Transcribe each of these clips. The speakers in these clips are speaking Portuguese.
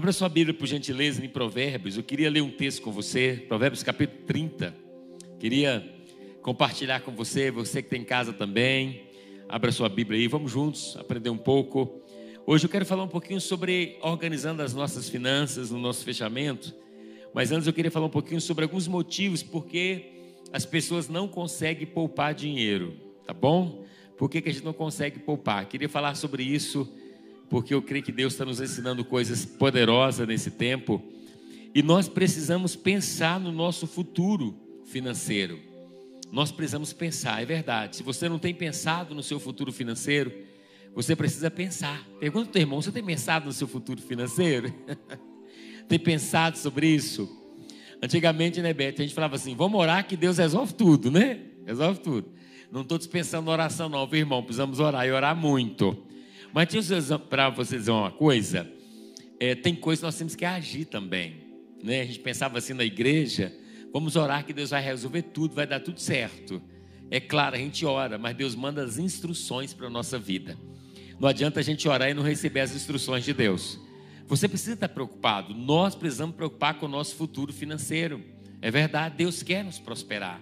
Abra sua Bíblia, por gentileza, em Provérbios. Eu queria ler um texto com você, Provérbios capítulo 30. Queria compartilhar com você, você que tem em casa também. Abra sua Bíblia aí, vamos juntos aprender um pouco. Hoje eu quero falar um pouquinho sobre organizando as nossas finanças no nosso fechamento. Mas antes eu queria falar um pouquinho sobre alguns motivos porque as pessoas não conseguem poupar dinheiro, tá bom? Por que, que a gente não consegue poupar? Queria falar sobre isso porque eu creio que Deus está nos ensinando coisas poderosas nesse tempo e nós precisamos pensar no nosso futuro financeiro. Nós precisamos pensar, é verdade. Se você não tem pensado no seu futuro financeiro, você precisa pensar. Pergunta ao teu irmão: você tem pensado no seu futuro financeiro? tem pensado sobre isso? Antigamente, né, Beth, a gente falava assim: vamos orar que Deus resolve tudo, né? Resolve tudo. Não estou dispensando oração, não, viu, irmão? Precisamos orar e orar muito. Mas para vocês dizer uma coisa, é, tem coisas que nós temos que agir também. Né? A gente pensava assim na igreja, vamos orar que Deus vai resolver tudo, vai dar tudo certo. É claro, a gente ora, mas Deus manda as instruções para a nossa vida. Não adianta a gente orar e não receber as instruções de Deus. Você precisa estar preocupado. Nós precisamos preocupar com o nosso futuro financeiro. É verdade, Deus quer nos prosperar.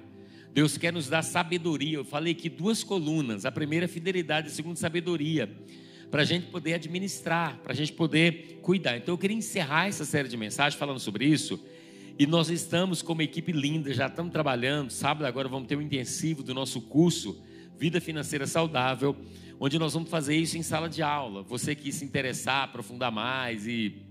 Deus quer nos dar sabedoria. Eu falei aqui duas colunas: a primeira, fidelidade, a segunda, sabedoria para a gente poder administrar, para a gente poder cuidar. Então eu queria encerrar essa série de mensagens falando sobre isso. E nós estamos com uma equipe linda, já estamos trabalhando. Sábado agora vamos ter um intensivo do nosso curso Vida Financeira Saudável, onde nós vamos fazer isso em sala de aula. Você que se interessar, aprofundar mais e,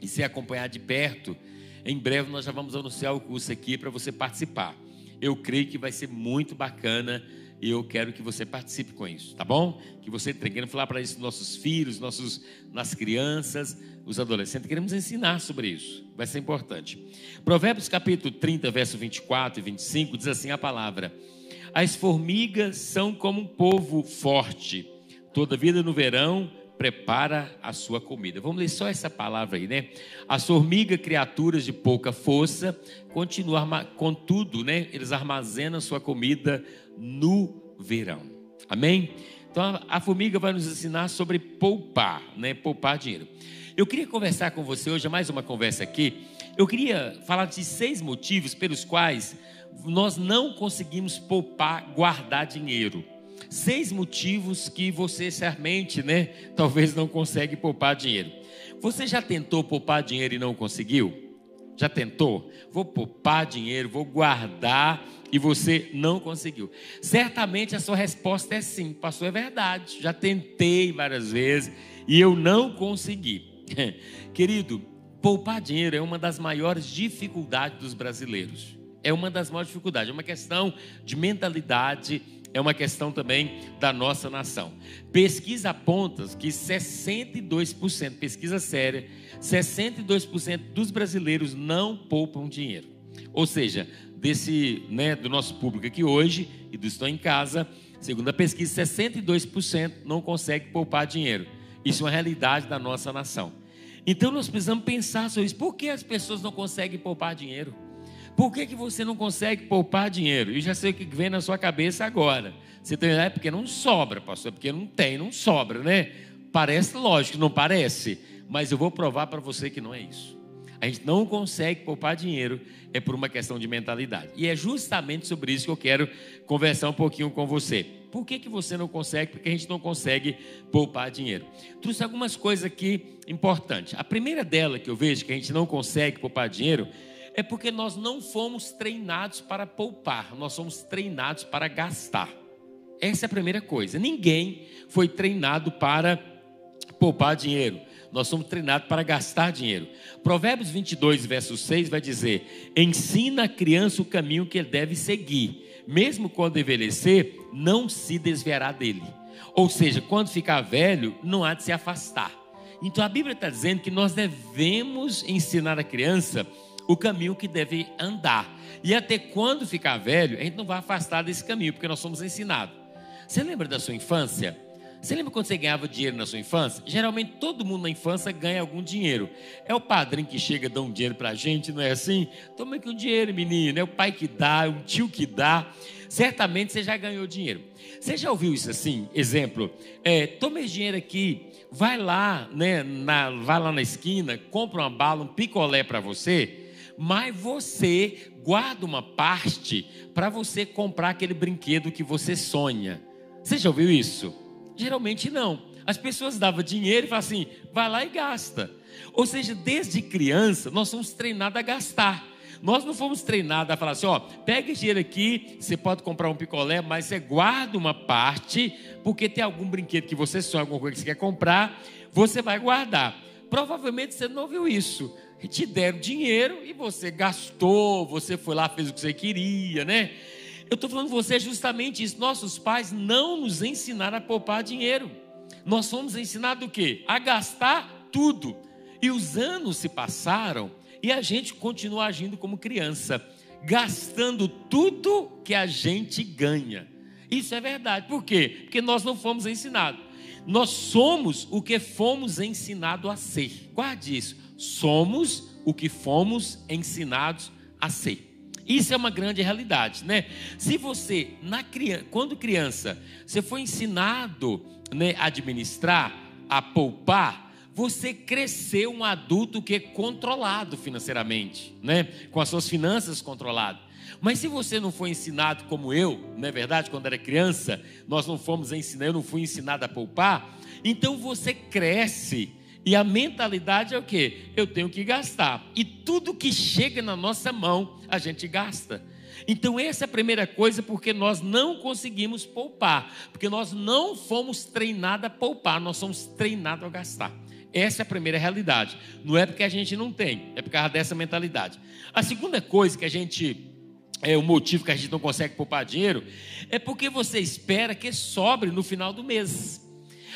e se acompanhar de perto, em breve nós já vamos anunciar o curso aqui para você participar. Eu creio que vai ser muito bacana e eu quero que você participe com isso, tá bom? Que você querendo falar para isso nossos filhos, nossos, nas crianças, os adolescentes, queremos ensinar sobre isso, vai ser importante. Provérbios capítulo 30, verso 24 e 25 diz assim a palavra: As formigas são como um povo forte, toda vida no verão prepara a sua comida. Vamos ler só essa palavra aí, né? As formigas, criaturas de pouca força, continuam, contudo, né? Eles armazenam sua comida no verão. Amém? Então a formiga vai nos ensinar sobre poupar, né? Poupar dinheiro. Eu queria conversar com você hoje, mais uma conversa aqui. Eu queria falar de seis motivos pelos quais nós não conseguimos poupar, guardar dinheiro. Seis motivos que você certamente, né, talvez não consegue poupar dinheiro. Você já tentou poupar dinheiro e não conseguiu? Já tentou? Vou poupar dinheiro, vou guardar e você não conseguiu. Certamente a sua resposta é sim, pastor, é verdade. Já tentei várias vezes e eu não consegui. Querido, poupar dinheiro é uma das maiores dificuldades dos brasileiros. É uma das maiores dificuldades, é uma questão de mentalidade é uma questão também da nossa nação. Pesquisa aponta que 62%, pesquisa séria, 62% dos brasileiros não poupam dinheiro. Ou seja, desse, né, do nosso público aqui hoje e do estão em casa, segundo a pesquisa, 62% não consegue poupar dinheiro. Isso é uma realidade da nossa nação. Então nós precisamos pensar sobre isso. Por que as pessoas não conseguem poupar dinheiro? Por que, que você não consegue poupar dinheiro? E já sei o que vem na sua cabeça agora. Você tem, é porque não sobra, pastor, é porque não tem, não sobra, né? Parece lógico, não parece? Mas eu vou provar para você que não é isso. A gente não consegue poupar dinheiro, é por uma questão de mentalidade. E é justamente sobre isso que eu quero conversar um pouquinho com você. Por que, que você não consegue? Porque a gente não consegue poupar dinheiro. Trouxe algumas coisas aqui importantes. A primeira dela que eu vejo que a gente não consegue poupar dinheiro é porque nós não fomos treinados para poupar, nós somos treinados para gastar. Essa é a primeira coisa. Ninguém foi treinado para poupar dinheiro. Nós somos treinados para gastar dinheiro. Provérbios 22, verso 6 vai dizer: Ensina a criança o caminho que ele deve seguir, mesmo quando envelhecer, não se desviará dele. Ou seja, quando ficar velho, não há de se afastar. Então a Bíblia está dizendo que nós devemos ensinar a criança o caminho que deve andar. E até quando ficar velho, a gente não vai afastar desse caminho, porque nós somos ensinados. Você lembra da sua infância? Você lembra quando você ganhava dinheiro na sua infância? Geralmente todo mundo na infância ganha algum dinheiro. É o padrinho que chega dá um dinheiro para a gente, não é assim? Toma aqui um dinheiro, menino. É o pai que dá, é o tio que dá. Certamente você já ganhou dinheiro. Você já ouviu isso assim? Exemplo, é, toma esse dinheiro aqui, vai lá, né, na, vai lá na esquina, compra uma bala, um picolé para você, mas você guarda uma parte para você comprar aquele brinquedo que você sonha. Você já ouviu isso? Geralmente não. As pessoas davam dinheiro e falavam assim: vai lá e gasta. Ou seja, desde criança, nós somos treinados a gastar. Nós não fomos treinados a falar assim: ó, pega esse dinheiro aqui, você pode comprar um picolé, mas você guarda uma parte, porque tem algum brinquedo que você sonha, alguma coisa que você quer comprar, você vai guardar. Provavelmente você não viu isso. Te deram dinheiro e você gastou, você foi lá, fez o que você queria, né? Eu estou falando você justamente isso. Nossos pais não nos ensinaram a poupar dinheiro. Nós fomos ensinados o quê? A gastar tudo. E os anos se passaram e a gente continua agindo como criança, gastando tudo que a gente ganha. Isso é verdade. Por quê? Porque nós não fomos ensinados. Nós somos o que fomos ensinados a ser. Guarde isso. Somos o que fomos ensinados a ser. Isso é uma grande realidade, né? Se você, na criança, quando criança, você foi ensinado né, a administrar, a poupar, você cresceu um adulto que é controlado financeiramente, né? Com as suas finanças controladas. Mas se você não foi ensinado como eu, não é verdade? Quando era criança, nós não fomos ensinados, eu não fui ensinado a poupar, então você cresce e a mentalidade é o que? Eu tenho que gastar. E tudo que chega na nossa mão, a gente gasta. Então, essa é a primeira coisa, porque nós não conseguimos poupar, porque nós não fomos treinados a poupar, nós somos treinados a gastar. Essa é a primeira realidade. Não é porque a gente não tem, é por causa dessa mentalidade. A segunda coisa que a gente é o motivo que a gente não consegue poupar dinheiro é porque você espera que sobre no final do mês.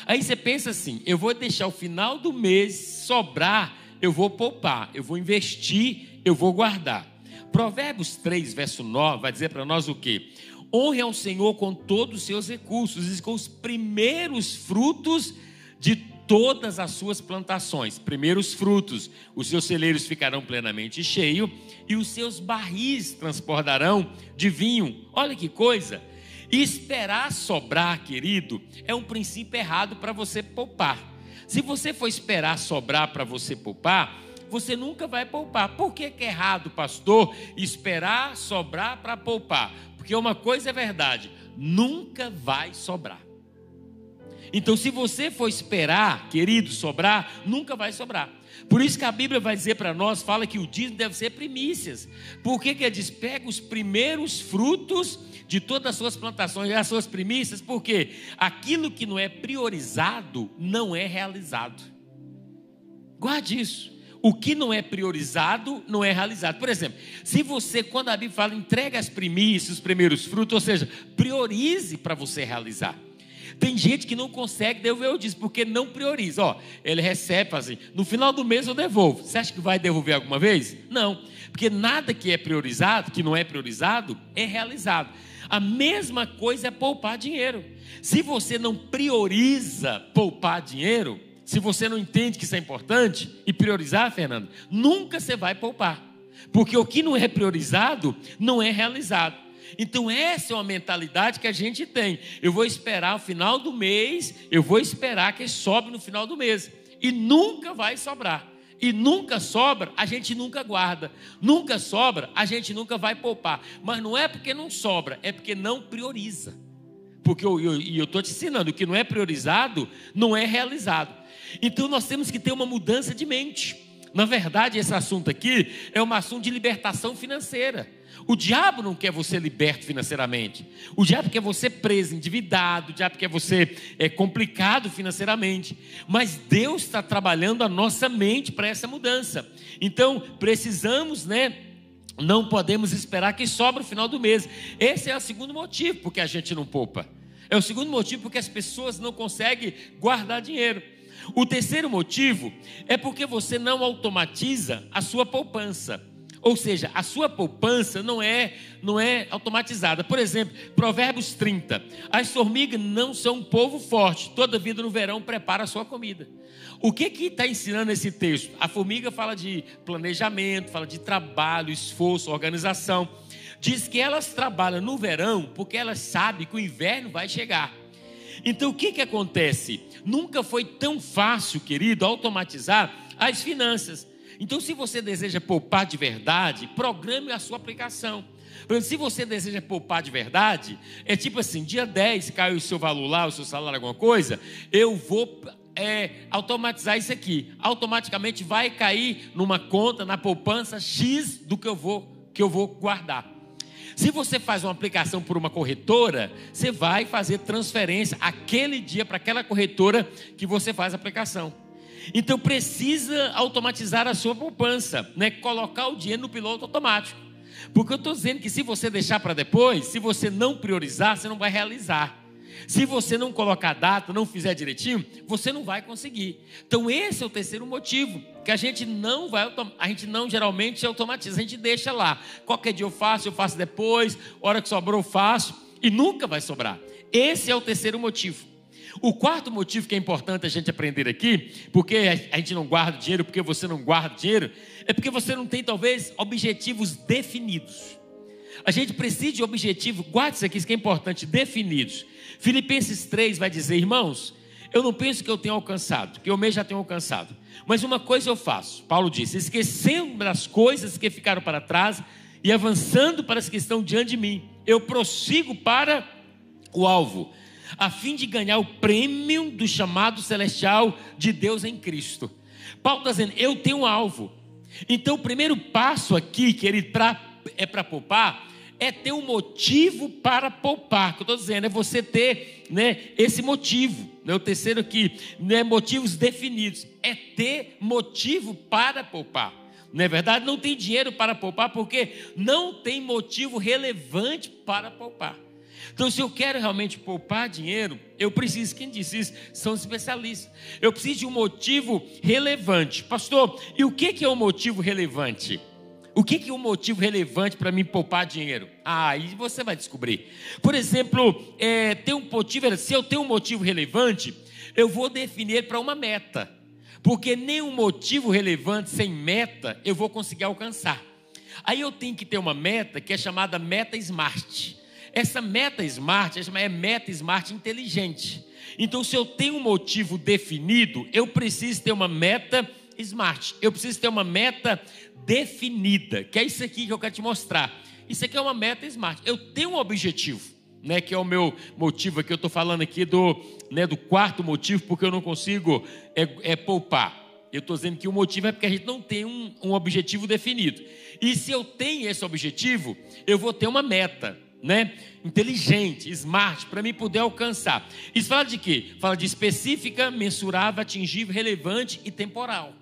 Aí você pensa assim: eu vou deixar o final do mês sobrar, eu vou poupar, eu vou investir, eu vou guardar. Provérbios 3, verso 9, vai dizer para nós o quê? Honre ao Senhor com todos os seus recursos e com os primeiros frutos de todas as suas plantações. Primeiros frutos, os seus celeiros ficarão plenamente cheios e os seus barris transbordarão de vinho. Olha que coisa! Esperar sobrar, querido, é um princípio errado para você poupar. Se você for esperar sobrar para você poupar, você nunca vai poupar. Por que, que é errado, pastor, esperar sobrar para poupar? Porque uma coisa é verdade: nunca vai sobrar. Então, se você for esperar, querido, sobrar, nunca vai sobrar. Por isso que a Bíblia vai dizer para nós, fala que o dízimo deve ser primícias. Por que, que diz? Pega os primeiros frutos de todas as suas plantações, as suas primícias, porque aquilo que não é priorizado não é realizado. Guarde isso. O que não é priorizado não é realizado. Por exemplo, se você, quando a Bíblia fala, entrega as primícias, os primeiros frutos, ou seja, priorize para você realizar. Tem gente que não consegue devolver o dízimo, porque não prioriza. Ó, ele recebe assim, no final do mês eu devolvo. Você acha que vai devolver alguma vez? Não, porque nada que é priorizado, que não é priorizado, é realizado. A mesma coisa é poupar dinheiro. Se você não prioriza poupar dinheiro, se você não entende que isso é importante e priorizar, Fernando, nunca você vai poupar. Porque o que não é priorizado não é realizado. Então, essa é uma mentalidade que a gente tem. Eu vou esperar o final do mês, eu vou esperar que sobe no final do mês. E nunca vai sobrar. E nunca sobra, a gente nunca guarda. Nunca sobra, a gente nunca vai poupar. Mas não é porque não sobra, é porque não prioriza. Porque eu estou te ensinando, o que não é priorizado, não é realizado. Então nós temos que ter uma mudança de mente. Na verdade, esse assunto aqui é um assunto de libertação financeira. O diabo não quer você liberto financeiramente. O diabo quer você preso, endividado. O diabo quer você é, complicado financeiramente. Mas Deus está trabalhando a nossa mente para essa mudança. Então, precisamos, né? Não podemos esperar que sobre o final do mês. Esse é o segundo motivo porque a gente não poupa. É o segundo motivo porque as pessoas não conseguem guardar dinheiro. O terceiro motivo é porque você não automatiza a sua poupança. Ou seja, a sua poupança não é, não é automatizada. Por exemplo, Provérbios 30. As formigas não são um povo forte, toda vida no verão prepara a sua comida. O que que está ensinando esse texto? A formiga fala de planejamento, fala de trabalho, esforço, organização. Diz que elas trabalham no verão porque elas sabem que o inverno vai chegar. Então o que que acontece? Nunca foi tão fácil, querido, automatizar as finanças. Então, se você deseja poupar de verdade, programe a sua aplicação. Se você deseja poupar de verdade, é tipo assim: dia 10 cai o seu valor lá, o seu salário, alguma coisa, eu vou é, automatizar isso aqui. Automaticamente vai cair numa conta, na poupança X do que eu vou, que eu vou guardar. Se você faz uma aplicação por uma corretora, você vai fazer transferência aquele dia para aquela corretora que você faz a aplicação. Então precisa automatizar a sua poupança, né? colocar o dinheiro no piloto automático. Porque eu estou dizendo que se você deixar para depois, se você não priorizar, você não vai realizar. Se você não colocar data, não fizer direitinho, você não vai conseguir. Então esse é o terceiro motivo que a gente não vai, a gente não geralmente automatiza, a gente deixa lá. Qualquer dia eu faço, eu faço depois, hora que sobrou eu faço e nunca vai sobrar. Esse é o terceiro motivo. O quarto motivo que é importante a gente aprender aqui, porque a gente não guarda dinheiro, porque você não guarda dinheiro, é porque você não tem talvez objetivos definidos. A gente precisa de objetivos, guarde isso aqui, isso que é importante, definidos. Filipenses 3 vai dizer, irmãos, eu não penso que eu tenho alcançado, que eu mesmo já tenho alcançado. Mas uma coisa eu faço, Paulo disse, esquecendo das coisas que ficaram para trás e avançando para as que estão diante de mim, eu prossigo para o alvo a fim de ganhar o prêmio do chamado celestial de Deus em Cristo. Paulo está dizendo: eu tenho um alvo. Então, o primeiro passo aqui, querido, pra, é para poupar, é ter um motivo para poupar. Que eu estou dizendo, é você ter né, esse motivo. Né, o terceiro aqui, né, motivos definidos. É ter motivo para poupar. Não é verdade? Não tem dinheiro para poupar porque não tem motivo relevante para poupar. Então, se eu quero realmente poupar dinheiro, eu preciso, quem disse isso? São especialistas. Eu preciso de um motivo relevante. Pastor, e o que é um motivo relevante? O que é um motivo relevante para mim poupar dinheiro? Ah, aí você vai descobrir. Por exemplo, é, um motivo, se eu tenho um motivo relevante, eu vou definir para uma meta. Porque nenhum motivo relevante sem meta eu vou conseguir alcançar. Aí eu tenho que ter uma meta que é chamada meta SMART. Essa meta smart é meta smart inteligente. Então, se eu tenho um motivo definido, eu preciso ter uma meta smart. Eu preciso ter uma meta definida, que é isso aqui que eu quero te mostrar. Isso aqui é uma meta smart. Eu tenho um objetivo, né, que é o meu motivo aqui. Eu estou falando aqui do, né, do quarto motivo, porque eu não consigo é, é poupar. Eu estou dizendo que o motivo é porque a gente não tem um, um objetivo definido. E se eu tenho esse objetivo, eu vou ter uma meta né? Inteligente, smart, para mim poder alcançar. Isso fala de quê? Fala de específica, mensurável, atingível, relevante e temporal.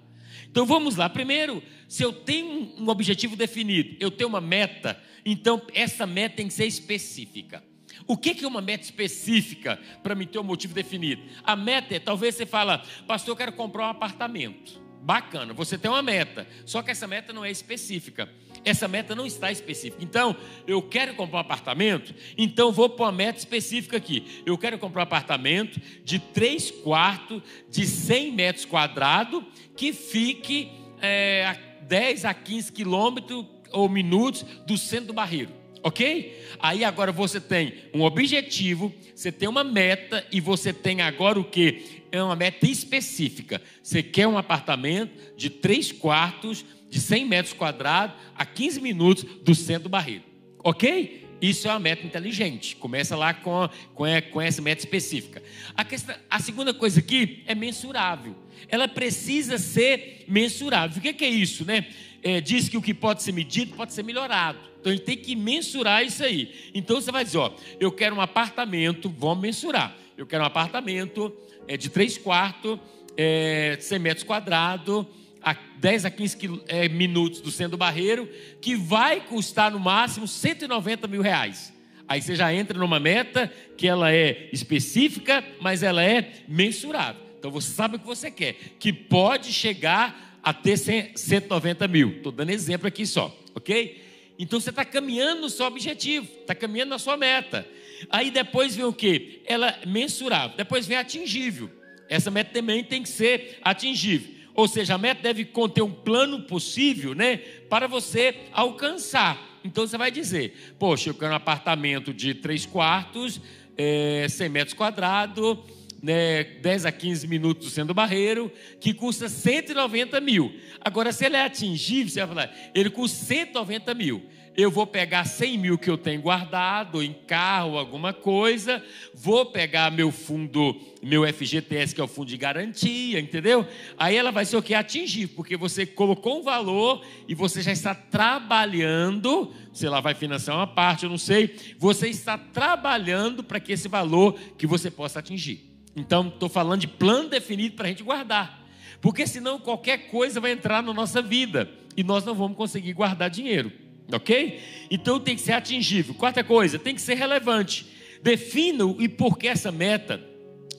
Então vamos lá. Primeiro, se eu tenho um objetivo definido, eu tenho uma meta, então essa meta tem que ser específica. O que é uma meta específica para me ter um motivo definido? A meta é, talvez você fala, pastor, eu quero comprar um apartamento. Bacana, você tem uma meta, só que essa meta não é específica. Essa meta não está específica. Então, eu quero comprar um apartamento, então vou para uma meta específica aqui. Eu quero comprar um apartamento de 3 quartos, de 100 metros quadrados, que fique é, a 10 a 15 quilômetros ou minutos do centro do barreiro. Ok? Aí agora você tem um objetivo, você tem uma meta e você tem agora o que? é uma meta específica. Você quer um apartamento de três quartos, de 100 metros quadrados, a 15 minutos do centro do barreiro. Ok? Isso é uma meta inteligente. Começa lá com, com, com essa meta específica. A, questão, a segunda coisa aqui é mensurável. Ela precisa ser mensurável. O que é, que é isso, né? É, diz que o que pode ser medido pode ser melhorado. Então a gente tem que mensurar isso aí. Então você vai dizer, ó, eu quero um apartamento, vamos mensurar. Eu quero um apartamento é, de 3 quartos, é, 100 metros quadrados, a 10 a 15 é, minutos do centro do barreiro, que vai custar no máximo 190 mil reais. Aí você já entra numa meta que ela é específica, mas ela é mensurável. Então você sabe o que você quer, que pode chegar a ter 190 mil. Estou dando exemplo aqui só, ok? Então você está caminhando no seu objetivo, está caminhando na sua meta. Aí depois vem o que? Ela é mensurável. Depois vem atingível. Essa meta também tem que ser atingível. Ou seja, a meta deve conter um plano possível, né? Para você alcançar. Então você vai dizer: Poxa, eu quero um apartamento de três quartos, é, 100 metros quadrados, né, 10 a 15 minutos sendo barreiro, que custa 190 mil. Agora, se ele é atingível, você vai falar: ele custa 190 mil eu vou pegar 100 mil que eu tenho guardado em carro, alguma coisa, vou pegar meu fundo, meu FGTS, que é o fundo de garantia, entendeu? Aí ela vai ser o que? Atingir, porque você colocou um valor e você já está trabalhando, sei lá, vai financiar uma parte, eu não sei, você está trabalhando para que esse valor que você possa atingir. Então, estou falando de plano definido para a gente guardar. Porque senão qualquer coisa vai entrar na nossa vida e nós não vamos conseguir guardar dinheiro. Ok? Então tem que ser atingível. Quarta coisa, tem que ser relevante. Defina e por que essa meta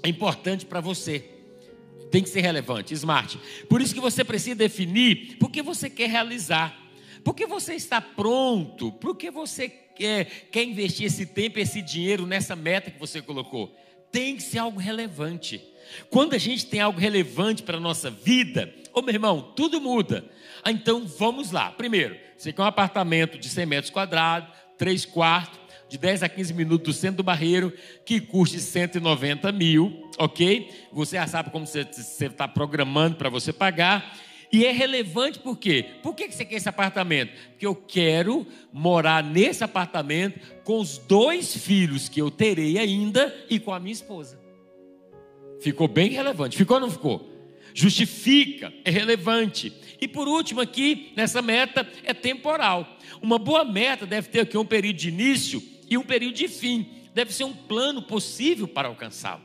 é importante para você. Tem que ser relevante, smart. Por isso que você precisa definir por que você quer realizar. Por que você está pronto? Por que você quer, quer investir esse tempo, esse dinheiro nessa meta que você colocou? Tem que ser algo relevante. Quando a gente tem algo relevante para a nossa vida, ô meu irmão, tudo muda. Ah, então vamos lá. Primeiro, você quer um apartamento de 100 metros quadrados, 3 quartos, de 10 a 15 minutos do centro do Barreiro, que custe 190 mil, ok? Você já sabe como você está programando para você pagar. E é relevante por quê? Por que você quer esse apartamento? Porque eu quero morar nesse apartamento com os dois filhos que eu terei ainda e com a minha esposa. Ficou bem relevante. Ficou ou não ficou? Justifica, é relevante. E por último, aqui, nessa meta, é temporal. Uma boa meta deve ter aqui um período de início e um período de fim. Deve ser um plano possível para alcançá-lo.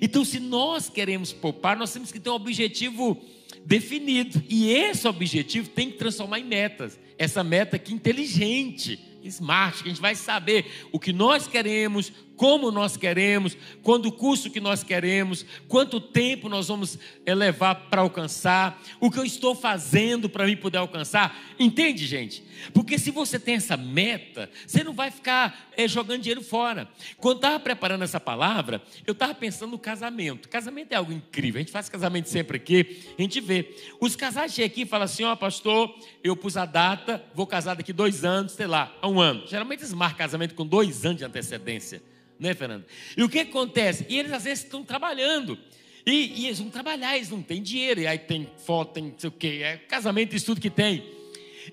Então, se nós queremos poupar, nós temos que ter um objetivo definido. E esse objetivo tem que transformar em metas. Essa meta aqui inteligente, smart, que a gente vai saber o que nós queremos, como nós queremos, quando o curso que nós queremos, quanto tempo nós vamos eh, levar para alcançar, o que eu estou fazendo para mim poder alcançar. Entende, gente? Porque se você tem essa meta, você não vai ficar é, jogando dinheiro fora. Quando estava preparando essa palavra, eu estava pensando no casamento. Casamento é algo incrível. A gente faz casamento sempre aqui, a gente vê. Os casais chegam aqui e falam assim: ó, oh, pastor, eu pus a data, vou casar daqui dois anos, sei lá, há um ano. Geralmente eles marcam casamento com dois anos de antecedência né, Fernando? E o que acontece? E eles às vezes estão trabalhando. E, e, eles vão trabalhar, eles não têm dinheiro. E aí tem foto, tem não sei o quê, é casamento, isso tudo que tem.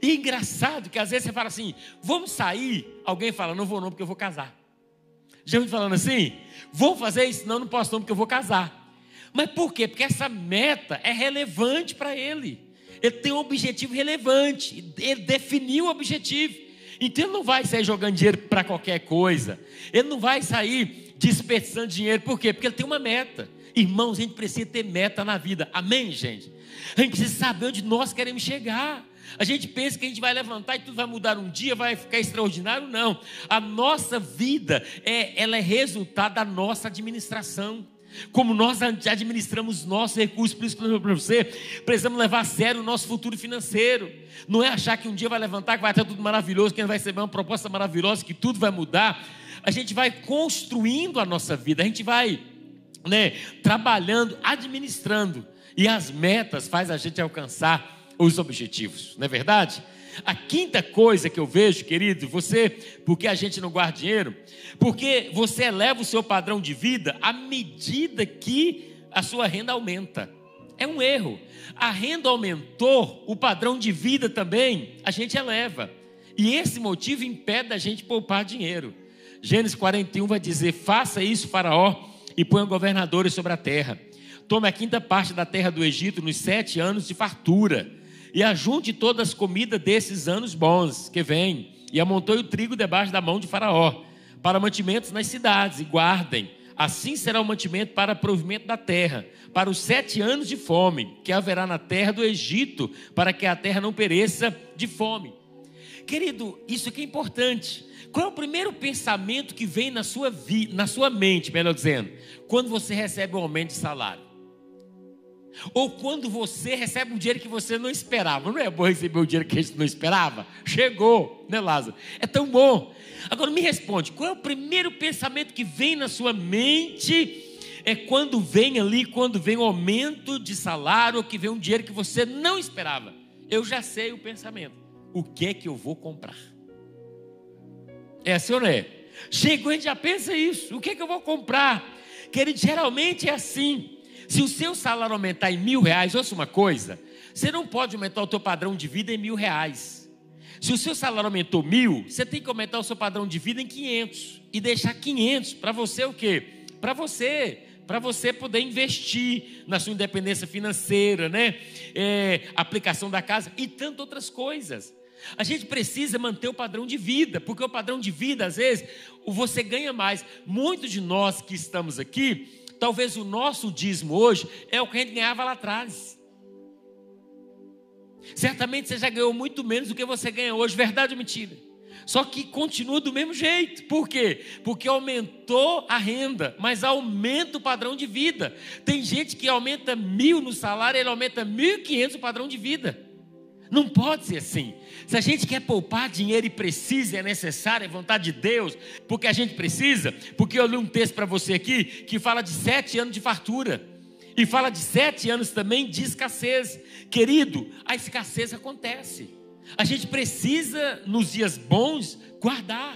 E é engraçado que às vezes você fala assim: vamos sair. Alguém fala: não vou não, porque eu vou casar. Já me falando assim? Vou fazer isso? Não, não posso não, porque eu vou casar. Mas por quê? Porque essa meta é relevante para ele. Ele tem um objetivo relevante. Ele definiu o objetivo. Então ele não vai sair jogando dinheiro para qualquer coisa. Ele não vai sair desperdiçando dinheiro. Por quê? Porque ele tem uma meta. Irmãos, a gente precisa ter meta na vida. Amém, gente? A gente precisa saber onde nós queremos chegar. A gente pensa que a gente vai levantar e tudo vai mudar um dia, vai ficar extraordinário. Não. A nossa vida é, ela é resultado da nossa administração. Como nós administramos nossos recursos, por isso que eu para você, precisamos levar a sério o nosso futuro financeiro. Não é achar que um dia vai levantar, que vai estar tudo maravilhoso, que vai receber uma proposta maravilhosa, que tudo vai mudar. A gente vai construindo a nossa vida, a gente vai né, trabalhando, administrando. E as metas faz a gente alcançar os objetivos, não é verdade? A quinta coisa que eu vejo, querido, você, porque a gente não guarda dinheiro, porque você eleva o seu padrão de vida à medida que a sua renda aumenta. É um erro. A renda aumentou, o padrão de vida também, a gente eleva. E esse motivo impede a gente poupar dinheiro. Gênesis 41 vai dizer: faça isso, Faraó, e ponha governadores sobre a terra. Tome a quinta parte da terra do Egito nos sete anos de fartura e ajunte todas as comidas desses anos bons que vêm, e amontoe o trigo debaixo da mão de Faraó, para mantimentos nas cidades, e guardem. Assim será o mantimento para provimento da terra, para os sete anos de fome que haverá na terra do Egito, para que a terra não pereça de fome. Querido, isso aqui é importante. Qual é o primeiro pensamento que vem na sua, vi, na sua mente, melhor dizendo, quando você recebe um aumento de salário? Ou quando você recebe um dinheiro que você não esperava. Não é bom receber o dinheiro que a gente não esperava? Chegou, né, Lázaro? É tão bom. Agora me responde: qual é o primeiro pensamento que vem na sua mente? É quando vem ali, quando vem um aumento de salário, que vem um dinheiro que você não esperava. Eu já sei o pensamento. O que é que eu vou comprar? É assim ou não é? Chegou, gente já pensa isso. O que é que eu vou comprar? Querido, geralmente é assim. Se o seu salário aumentar em mil reais, ouça uma coisa, você não pode aumentar o teu padrão de vida em mil reais. Se o seu salário aumentou mil, você tem que aumentar o seu padrão de vida em 500 e deixar 500 para você o quê? Para você, para você poder investir na sua independência financeira, né? É, aplicação da casa e tantas outras coisas. A gente precisa manter o padrão de vida, porque o padrão de vida, às vezes, você ganha mais. Muitos de nós que estamos aqui, Talvez o nosso dízimo hoje é o que a gente ganhava lá atrás. Certamente você já ganhou muito menos do que você ganha hoje, verdade ou mentira? Só que continua do mesmo jeito. Por quê? Porque aumentou a renda, mas aumenta o padrão de vida. Tem gente que aumenta mil no salário, ele aumenta mil e quinhentos o padrão de vida. Não pode ser assim. Se a gente quer poupar dinheiro e precisa, é necessário, é vontade de Deus, porque a gente precisa, porque eu li um texto para você aqui que fala de sete anos de fartura e fala de sete anos também de escassez. Querido, a escassez acontece. A gente precisa, nos dias bons, guardar.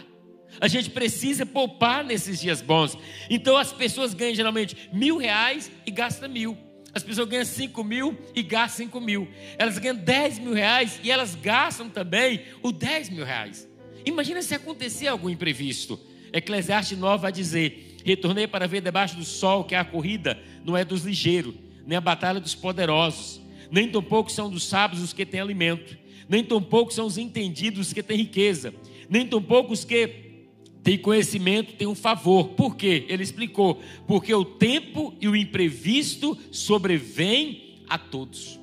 A gente precisa poupar nesses dias bons. Então as pessoas ganham geralmente mil reais e gastam mil. As pessoas ganham 5 mil e gastam 5 mil. Elas ganham 10 mil reais e elas gastam também os 10 mil reais. Imagina se acontecer algum imprevisto. Eclesiastes 9 vai dizer: Retornei para ver debaixo do sol que a corrida não é dos ligeiros, nem a batalha dos poderosos, nem tampouco são dos sábios os que têm alimento, nem tampouco são os entendidos os que têm riqueza, nem tampouco os que tem conhecimento, tem um favor. Por quê? Ele explicou. Porque o tempo e o imprevisto sobrevêm a todos.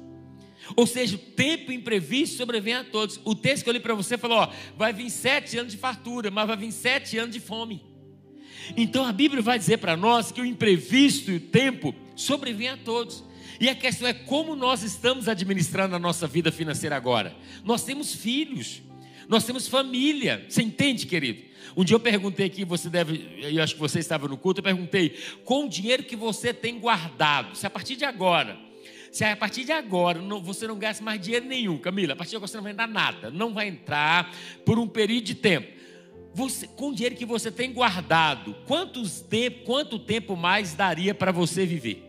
Ou seja, o tempo imprevisto sobrevém a todos. O texto que eu li para você falou: ó, vai vir sete anos de fartura, mas vai vir sete anos de fome. Então a Bíblia vai dizer para nós que o imprevisto e o tempo sobrevêm a todos. E a questão é como nós estamos administrando a nossa vida financeira agora. Nós temos filhos, nós temos família. Você entende, querido? Um dia eu perguntei aqui, você deve, eu acho que você estava no culto, eu perguntei, com o dinheiro que você tem guardado, se a partir de agora, se a partir de agora não, você não gasta mais dinheiro nenhum, Camila, a partir de agora você não vai dar nada, não vai entrar por um período de tempo. Você, com o dinheiro que você tem guardado, quantos tempo, quanto tempo mais daria para você viver?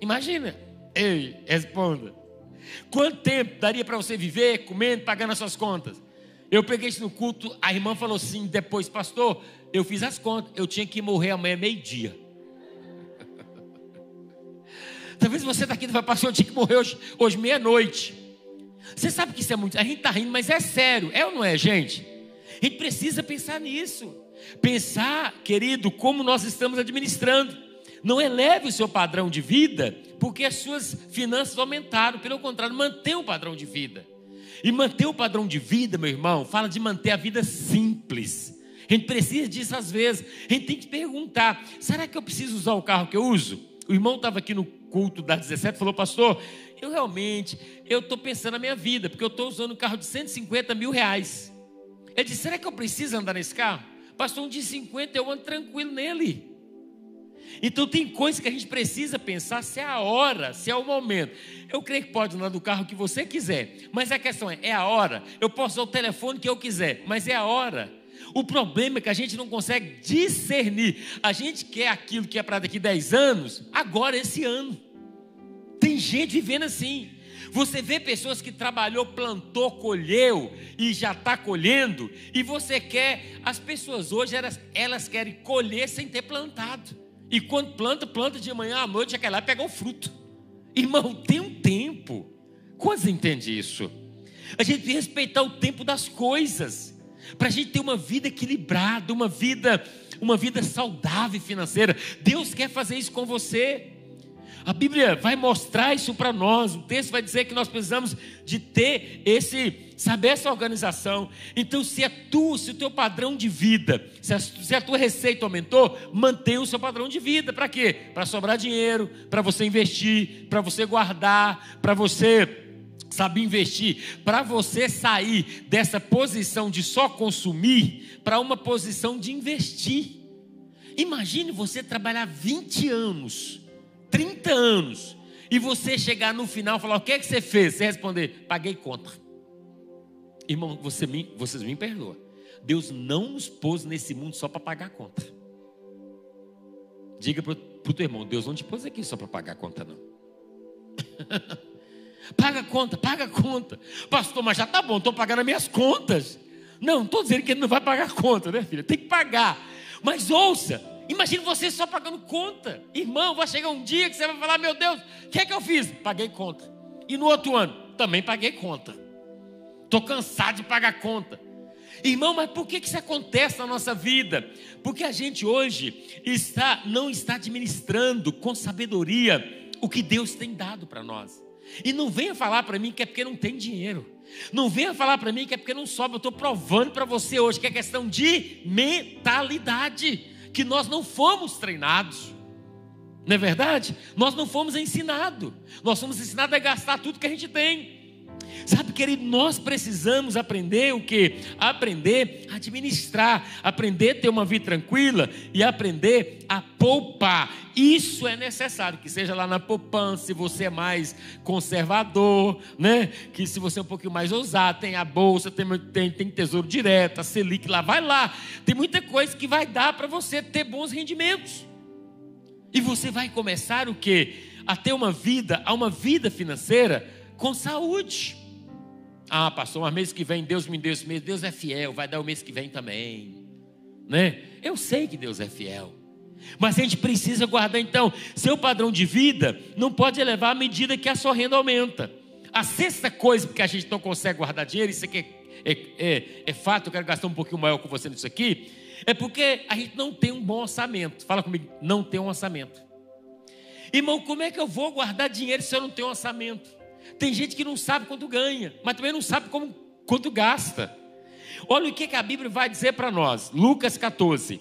Imagina. Ei, responda. Quanto tempo daria para você viver comendo, pagando as suas contas? Eu peguei isso no culto, a irmã falou assim: depois, pastor, eu fiz as contas, eu tinha que morrer amanhã meio-dia. Talvez você daqui vai passar, eu tinha que morrer hoje, hoje meia-noite. Você sabe que isso é muito. A gente está rindo, mas é sério, é ou não é, gente? A gente precisa pensar nisso. Pensar, querido, como nós estamos administrando. Não eleve o seu padrão de vida porque as suas finanças aumentaram. Pelo contrário, mantenha o padrão de vida. E manter o padrão de vida, meu irmão, fala de manter a vida simples. A gente precisa disso às vezes. A gente tem que perguntar: será que eu preciso usar o carro que eu uso? O irmão estava aqui no culto das 17 falou, pastor, eu realmente, eu estou pensando na minha vida, porque eu estou usando um carro de 150 mil reais. Ele disse, será que eu preciso andar nesse carro? Pastor, um de 50 eu ando tranquilo nele. Então tem coisas que a gente precisa pensar se é a hora, se é o momento. Eu creio que pode andar do carro que você quiser, mas a questão é, é a hora. Eu posso usar o telefone que eu quiser, mas é a hora. O problema é que a gente não consegue discernir. A gente quer aquilo que é para daqui 10 anos, agora esse ano. Tem gente vivendo assim. Você vê pessoas que trabalhou, plantou, colheu e já está colhendo, e você quer, as pessoas hoje elas, elas querem colher sem ter plantado. E quando planta, planta de manhã à noite, já quer lá pegar o fruto. Irmão, tem um tempo. Quantos entendem isso? A gente tem que respeitar o tempo das coisas. Para a gente ter uma vida equilibrada, uma vida, uma vida saudável financeira. Deus quer fazer isso com você. A Bíblia vai mostrar isso para nós. O texto vai dizer que nós precisamos de ter esse, saber essa organização. Então, se é tu, se o teu padrão de vida, se a, se a tua receita aumentou, mantenha o seu padrão de vida. Para quê? Para sobrar dinheiro, para você investir, para você guardar, para você sabe investir, para você sair dessa posição de só consumir para uma posição de investir. Imagine você trabalhar 20 anos 30 anos, e você chegar no final e falar: O que é que você fez? Você responder: Paguei conta. Irmão, você me, vocês me perdoam. Deus não nos pôs nesse mundo só para pagar conta. Diga para o teu irmão: Deus não te pôs aqui só para pagar conta, não. paga conta, paga conta. Pastor, mas já tá bom, estou pagando as minhas contas. Não, estou dizendo que ele não vai pagar conta, né, filha? Tem que pagar. Mas ouça, Imagine você só pagando conta. Irmão, vai chegar um dia que você vai falar: Meu Deus, o que é que eu fiz? Paguei conta. E no outro ano, também paguei conta. Estou cansado de pagar conta. Irmão, mas por que isso acontece na nossa vida? Porque a gente hoje está, não está administrando com sabedoria o que Deus tem dado para nós. E não venha falar para mim que é porque não tem dinheiro. Não venha falar para mim que é porque não sobe. Eu estou provando para você hoje que é questão de mentalidade que nós não fomos treinados. Não é verdade? Nós não fomos ensinados. Nós fomos ensinados a gastar tudo que a gente tem. Sabe, querido, nós precisamos aprender o que? Aprender a administrar, aprender a ter uma vida tranquila e aprender a poupar. Isso é necessário, que seja lá na poupança, se você é mais conservador, né? Que se você é um pouquinho mais ousado, tem a bolsa, tem, tem, tem tesouro direto, a Selic lá, vai lá. Tem muita coisa que vai dar para você ter bons rendimentos. E você vai começar o que? A ter uma vida, a uma vida financeira com saúde. Ah, pastor, mas mês que vem Deus me deu esse mês, Deus é fiel, vai dar o mês que vem também. Né? Eu sei que Deus é fiel. Mas a gente precisa guardar então, seu padrão de vida não pode elevar à medida que a sua renda aumenta. A sexta coisa que a gente não consegue guardar dinheiro, isso aqui é, é, é, é fato, eu quero gastar um pouquinho maior com você nisso aqui, é porque a gente não tem um bom orçamento. Fala comigo, não tem um orçamento. Irmão, como é que eu vou guardar dinheiro se eu não tenho orçamento? Tem gente que não sabe quanto ganha, mas também não sabe como, quanto gasta. Olha o que, que a Bíblia vai dizer para nós. Lucas 14,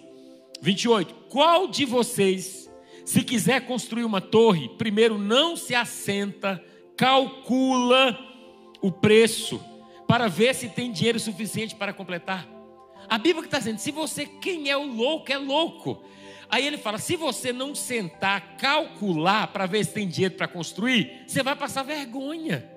28. Qual de vocês, se quiser construir uma torre, primeiro não se assenta, calcula o preço, para ver se tem dinheiro suficiente para completar? A Bíblia está dizendo: se você, quem é o louco, é louco. Aí ele fala: se você não sentar, calcular para ver se tem dinheiro para construir, você vai passar vergonha.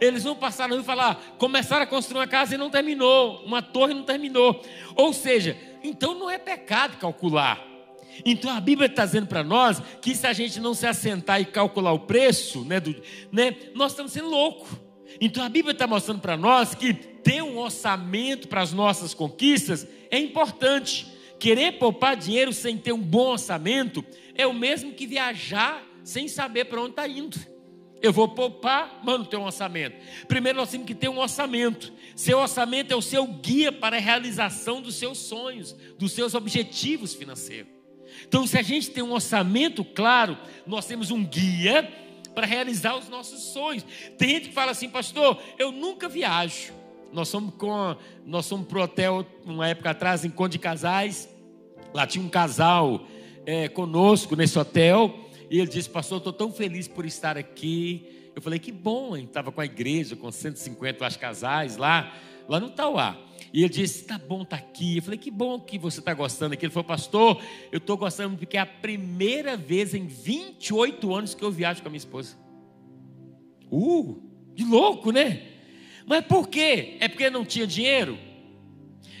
Eles vão passar e falar: começaram a construir uma casa e não terminou, uma torre e não terminou. Ou seja, então não é pecado calcular. Então a Bíblia está dizendo para nós que se a gente não se assentar e calcular o preço, né, do, né nós estamos sendo loucos. Então a Bíblia está mostrando para nós que ter um orçamento para as nossas conquistas é importante. Querer poupar dinheiro sem ter um bom orçamento é o mesmo que viajar sem saber para onde está indo. Eu vou poupar, mano, ter um orçamento. Primeiro nós temos que ter um orçamento. Seu orçamento é o seu guia para a realização dos seus sonhos, dos seus objetivos financeiros. Então, se a gente tem um orçamento claro, nós temos um guia para realizar os nossos sonhos. Tem gente que fala assim, pastor, eu nunca viajo. Nós fomos com, nós fomos pro hotel uma época atrás, em Conde de Casais. Lá tinha um casal é, conosco nesse hotel. E ele disse, pastor, estou tão feliz por estar aqui. Eu falei, que bom, hein? Estava com a igreja, com 150 acho, casais lá, lá no Tauá. E ele disse, tá bom, tá aqui. Eu falei, que bom que você está gostando aqui. Ele falou, pastor, eu estou gostando porque é a primeira vez em 28 anos que eu viajo com a minha esposa. Uh, de louco, né? Mas por quê? É porque não tinha dinheiro?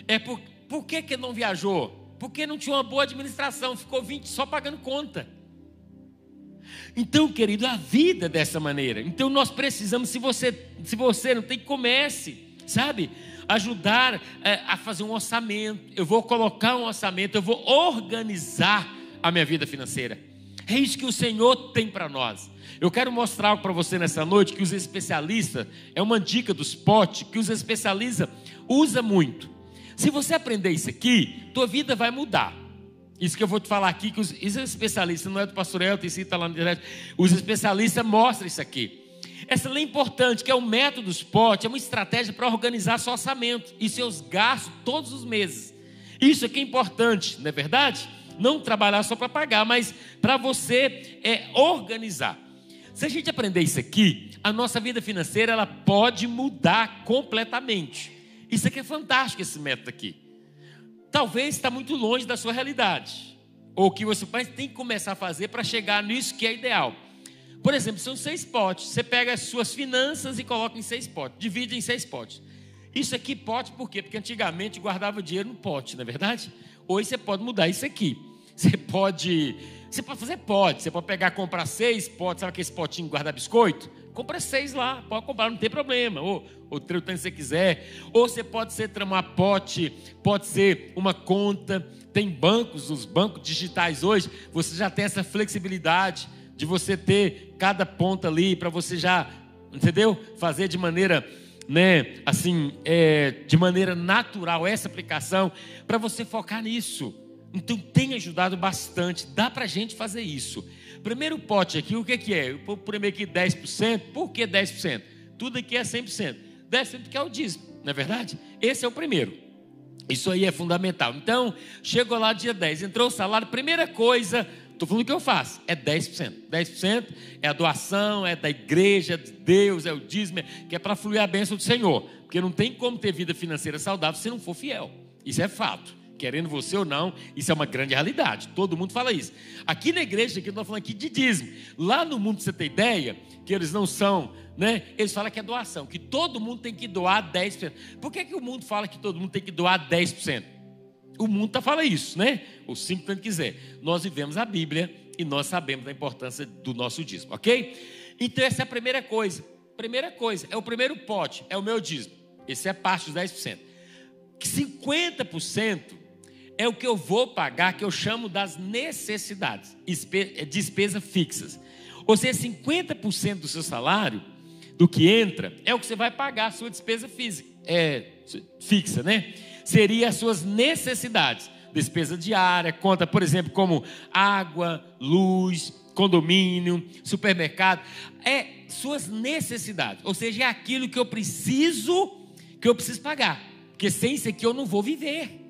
É por, por que, que não viajou? Porque não tinha uma boa administração, ficou 20 só pagando conta. Então, querido, a vida é dessa maneira. Então nós precisamos, se você, se você não tem, comece, sabe? Ajudar é, a fazer um orçamento. Eu vou colocar um orçamento, eu vou organizar a minha vida financeira. É isso que o Senhor tem para nós. Eu quero mostrar para você nessa noite que os especialistas, é uma dica dos potes, que os especialistas usa muito. Se você aprender isso aqui, tua vida vai mudar. Isso que eu vou te falar aqui, que os, os especialistas, não é do pastor Elton, está lá na internet, os especialistas mostram isso aqui. Essa lei é importante, que é o método SPOT, é uma estratégia para organizar seu orçamento e seus gastos todos os meses. Isso aqui é importante, não é verdade? Não trabalhar só para pagar, mas para você é, organizar. Se a gente aprender isso aqui, a nossa vida financeira ela pode mudar completamente. Isso aqui é fantástico, esse método aqui. Talvez está muito longe da sua realidade. Ou que você tem que começar a fazer para chegar nisso que é ideal. Por exemplo, são seis potes. Você pega as suas finanças e coloca em seis potes. Divide em seis potes. Isso aqui pote por quê? Porque antigamente guardava dinheiro no pote, não é verdade? Hoje você pode mudar isso aqui. Você pode. Você pode fazer pote. Você pode pegar comprar seis potes, sabe aquele potinho guardar biscoito? Compra seis lá, pode comprar, não tem problema. Ou, ou tanto que você quiser. Ou você pode ser tramar pote, pode ser uma conta. Tem bancos, os bancos digitais hoje, você já tem essa flexibilidade de você ter cada ponta ali para você já, entendeu? Fazer de maneira, né, assim, é, de maneira natural essa aplicação para você focar nisso. Então tem ajudado bastante. Dá para a gente fazer isso. Primeiro pote aqui, o que, que é? O primeiro aqui 10%. Por que 10%? Tudo aqui é 100%. 10% que é o dízimo, não é verdade? Esse é o primeiro. Isso aí é fundamental. Então, chegou lá dia 10, entrou o salário, primeira coisa, Estou falando o que eu faço, é 10%. 10% é a doação, é da igreja, de Deus, é o dízimo, que é para fluir a bênção do Senhor. Porque não tem como ter vida financeira saudável se não for fiel. Isso é fato. Querendo você ou não, isso é uma grande realidade. Todo mundo fala isso. Aqui na igreja, aqui, nós falando aqui de dízimo. Lá no mundo, você tem ideia, que eles não são, né? Eles falam que é doação, que todo mundo tem que doar 10%. Por que, que o mundo fala que todo mundo tem que doar 10%? O mundo está falando isso, né? Ou cinco tanto quiser. Nós vivemos a Bíblia e nós sabemos da importância do nosso dízimo, ok? Então essa é a primeira coisa. Primeira coisa, é o primeiro pote, é o meu dízimo. Esse é parte dos 10%. 50% é o que eu vou pagar, que eu chamo das necessidades, é despesas fixas. Ou seja, 50% do seu salário, do que entra, é o que você vai pagar a sua despesa física, é, fixa, né? seria as suas necessidades. Despesa diária, conta, por exemplo, como água, luz, condomínio, supermercado. É suas necessidades. Ou seja, é aquilo que eu preciso, que eu preciso pagar. Porque sem isso aqui eu não vou viver.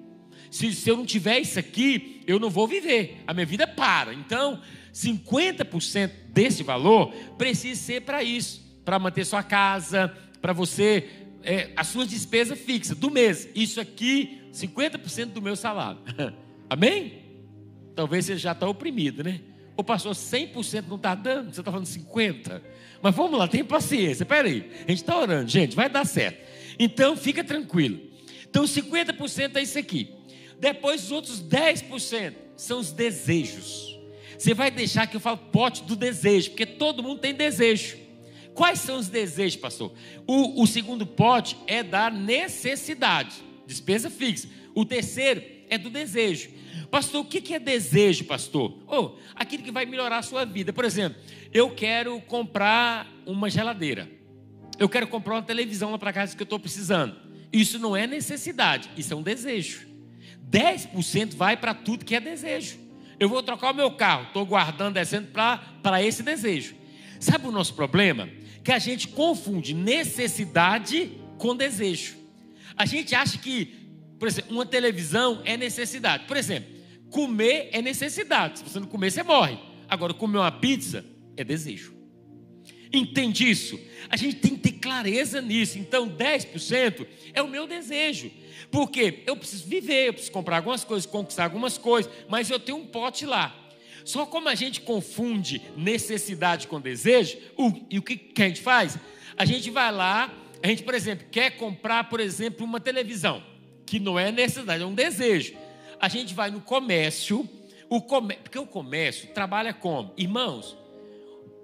Se, se eu não tiver isso aqui, eu não vou viver. A minha vida para. Então, 50% desse valor precisa ser para isso. Para manter sua casa, para você é, as suas despesas fixas do mês. Isso aqui, 50% do meu salário. Amém? Talvez você já está oprimido, né? O pastor 100% não está dando, você está falando 50%. Mas vamos lá, tenha paciência. Espera aí, a gente está orando, gente, vai dar certo. Então, fica tranquilo. Então, 50% é isso aqui. Depois, os outros 10% são os desejos. Você vai deixar que eu falo pote do desejo, porque todo mundo tem desejo. Quais são os desejos, pastor? O, o segundo pote é da necessidade, despesa fixa. O terceiro é do desejo. Pastor, o que é desejo, pastor? Oh, aquilo que vai melhorar a sua vida. Por exemplo, eu quero comprar uma geladeira. Eu quero comprar uma televisão lá para casa que eu estou precisando. Isso não é necessidade, isso é um desejo. 10% vai para tudo que é desejo. Eu vou trocar o meu carro, estou guardando, descendo para esse desejo. Sabe o nosso problema? que a gente confunde necessidade com desejo. A gente acha que, por exemplo, uma televisão é necessidade. Por exemplo, comer é necessidade. Se você não comer, você morre. Agora, comer uma pizza é desejo. Entende isso? A gente tem que ter clareza nisso. Então, 10% é o meu desejo. Porque eu preciso viver, eu preciso comprar algumas coisas, conquistar algumas coisas, mas eu tenho um pote lá. Só como a gente confunde necessidade com desejo, o, e o que, que a gente faz? A gente vai lá, a gente, por exemplo, quer comprar, por exemplo, uma televisão, que não é necessidade, é um desejo. A gente vai no comércio, o comércio, porque o comércio trabalha como? Irmãos,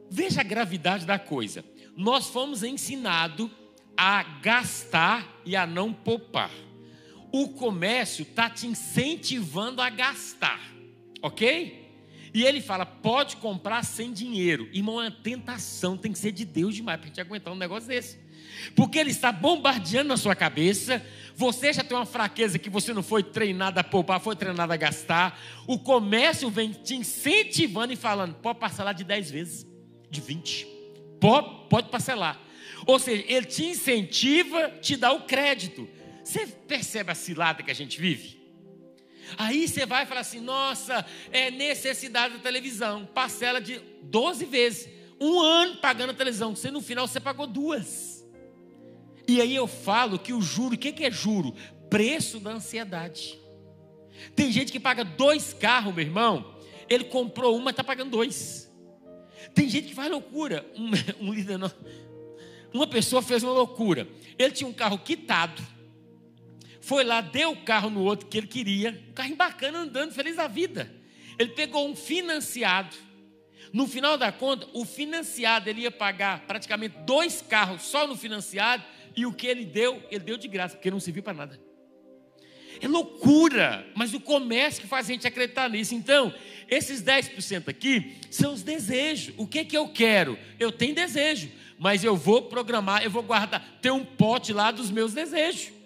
veja a gravidade da coisa. Nós fomos ensinados a gastar e a não poupar. O comércio está te incentivando a gastar, ok? E ele fala: pode comprar sem dinheiro. Irmão, é uma tentação, tem que ser de Deus demais para gente aguentar um negócio desse. Porque ele está bombardeando na sua cabeça. Você já tem uma fraqueza que você não foi treinado a poupar, foi treinado a gastar. O comércio vem te incentivando e falando: pode parcelar de 10 vezes, de 20. Pode, pode parcelar. Ou seja, ele te incentiva, te dá o crédito. Você percebe a cilada que a gente vive? Aí você vai falar assim: nossa, é necessidade da televisão. Parcela de 12 vezes. Um ano pagando a televisão. Você no final você pagou duas. E aí eu falo que o juro, o que é juro? Preço da ansiedade. Tem gente que paga dois carros, meu irmão. Ele comprou uma, está pagando dois. Tem gente que faz loucura. Um, um líder, não. uma pessoa fez uma loucura. Ele tinha um carro quitado foi lá, deu o carro no outro que ele queria, um carro bacana andando, feliz da vida. Ele pegou um financiado. No final da conta, o financiado ele ia pagar praticamente dois carros só no financiado, e o que ele deu, ele deu de graça, porque não serviu para nada. É loucura, mas o comércio que faz a gente acreditar nisso. Então, esses 10% aqui são os desejos. O que que eu quero? Eu tenho desejo, mas eu vou programar, eu vou guardar, ter um pote lá dos meus desejos.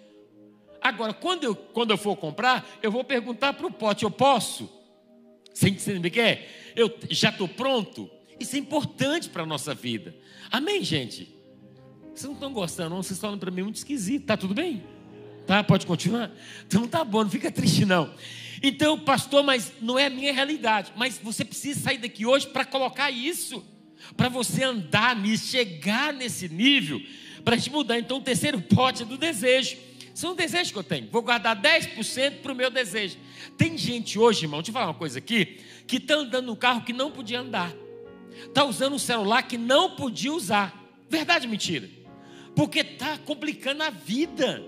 Agora, quando eu, quando eu for comprar, eu vou perguntar para o pote: eu posso? Sem entender o que é? Eu já estou pronto? Isso é importante para a nossa vida. Amém, gente? Vocês não estão gostando, não? Vocês estão falando para mim muito esquisito. Tá tudo bem? Tá? Pode continuar? Então tá bom, não fica triste não. Então, pastor, mas não é a minha realidade. Mas você precisa sair daqui hoje para colocar isso. Para você andar nisso, chegar nesse nível. Para gente mudar. Então, o terceiro pote é do desejo. São um desejo que eu tenho. Vou guardar 10% para o meu desejo. Tem gente hoje, irmão, deixa eu falar uma coisa aqui, que está andando no carro que não podia andar. Está usando um celular que não podia usar. Verdade ou mentira? Porque está complicando a vida.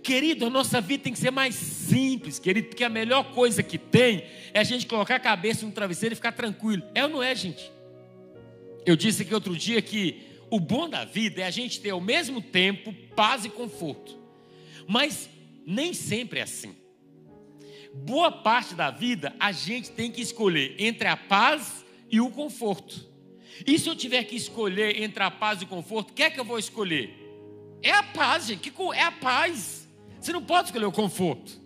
Querido, a nossa vida tem que ser mais simples, querido, porque a melhor coisa que tem é a gente colocar a cabeça no travesseiro e ficar tranquilo. É ou não é, gente? Eu disse aqui outro dia que o bom da vida é a gente ter ao mesmo tempo paz e conforto. Mas nem sempre é assim. Boa parte da vida a gente tem que escolher entre a paz e o conforto. E se eu tiver que escolher entre a paz e o conforto, o que é que eu vou escolher? É a paz, gente. É a paz. Você não pode escolher o conforto.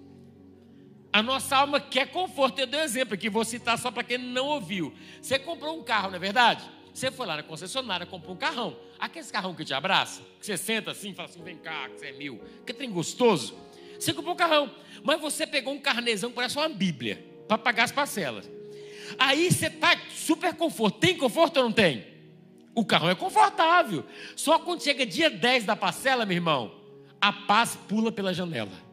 A nossa alma quer conforto. Eu dei um exemplo aqui, vou citar só para quem não ouviu. Você comprou um carro, não é verdade? Você foi lá na concessionária, comprou um carrão. Aquele carrão que te abraça, que você senta assim e fala assim: vem cá, que você é mil. Que trem gostoso. Você comprou um carrão, mas você pegou um carnezão que parece uma Bíblia, para pagar as parcelas. Aí você está super conforto. Tem conforto ou não tem? O carrão é confortável. Só quando chega dia 10 da parcela, meu irmão, a paz pula pela janela.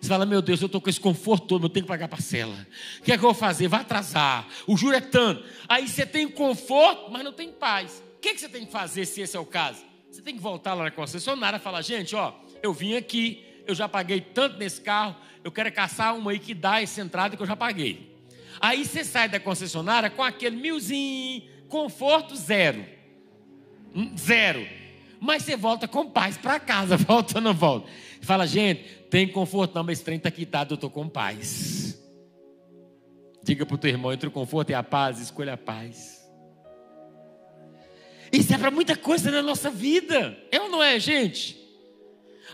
Você fala, meu Deus, eu estou com esse conforto todo, eu tenho que pagar parcela. O que é que eu vou fazer? Vai atrasar. O juro é tanto. Aí você tem conforto, mas não tem paz. O que, é que você tem que fazer se esse é o caso? Você tem que voltar lá na concessionária e falar, gente, ó, eu vim aqui, eu já paguei tanto nesse carro, eu quero caçar uma aí que dá essa entrada que eu já paguei. Aí você sai da concessionária com aquele milzinho, conforto zero. Hum, zero. Mas você volta com paz para casa, volta ou não volta? Fala, gente, tem conforto, não, mas esse trem está quitado, eu estou com paz. Diga para o teu irmão: entre o conforto e a paz, escolha a paz. Isso é para muita coisa na nossa vida, é ou não é, gente?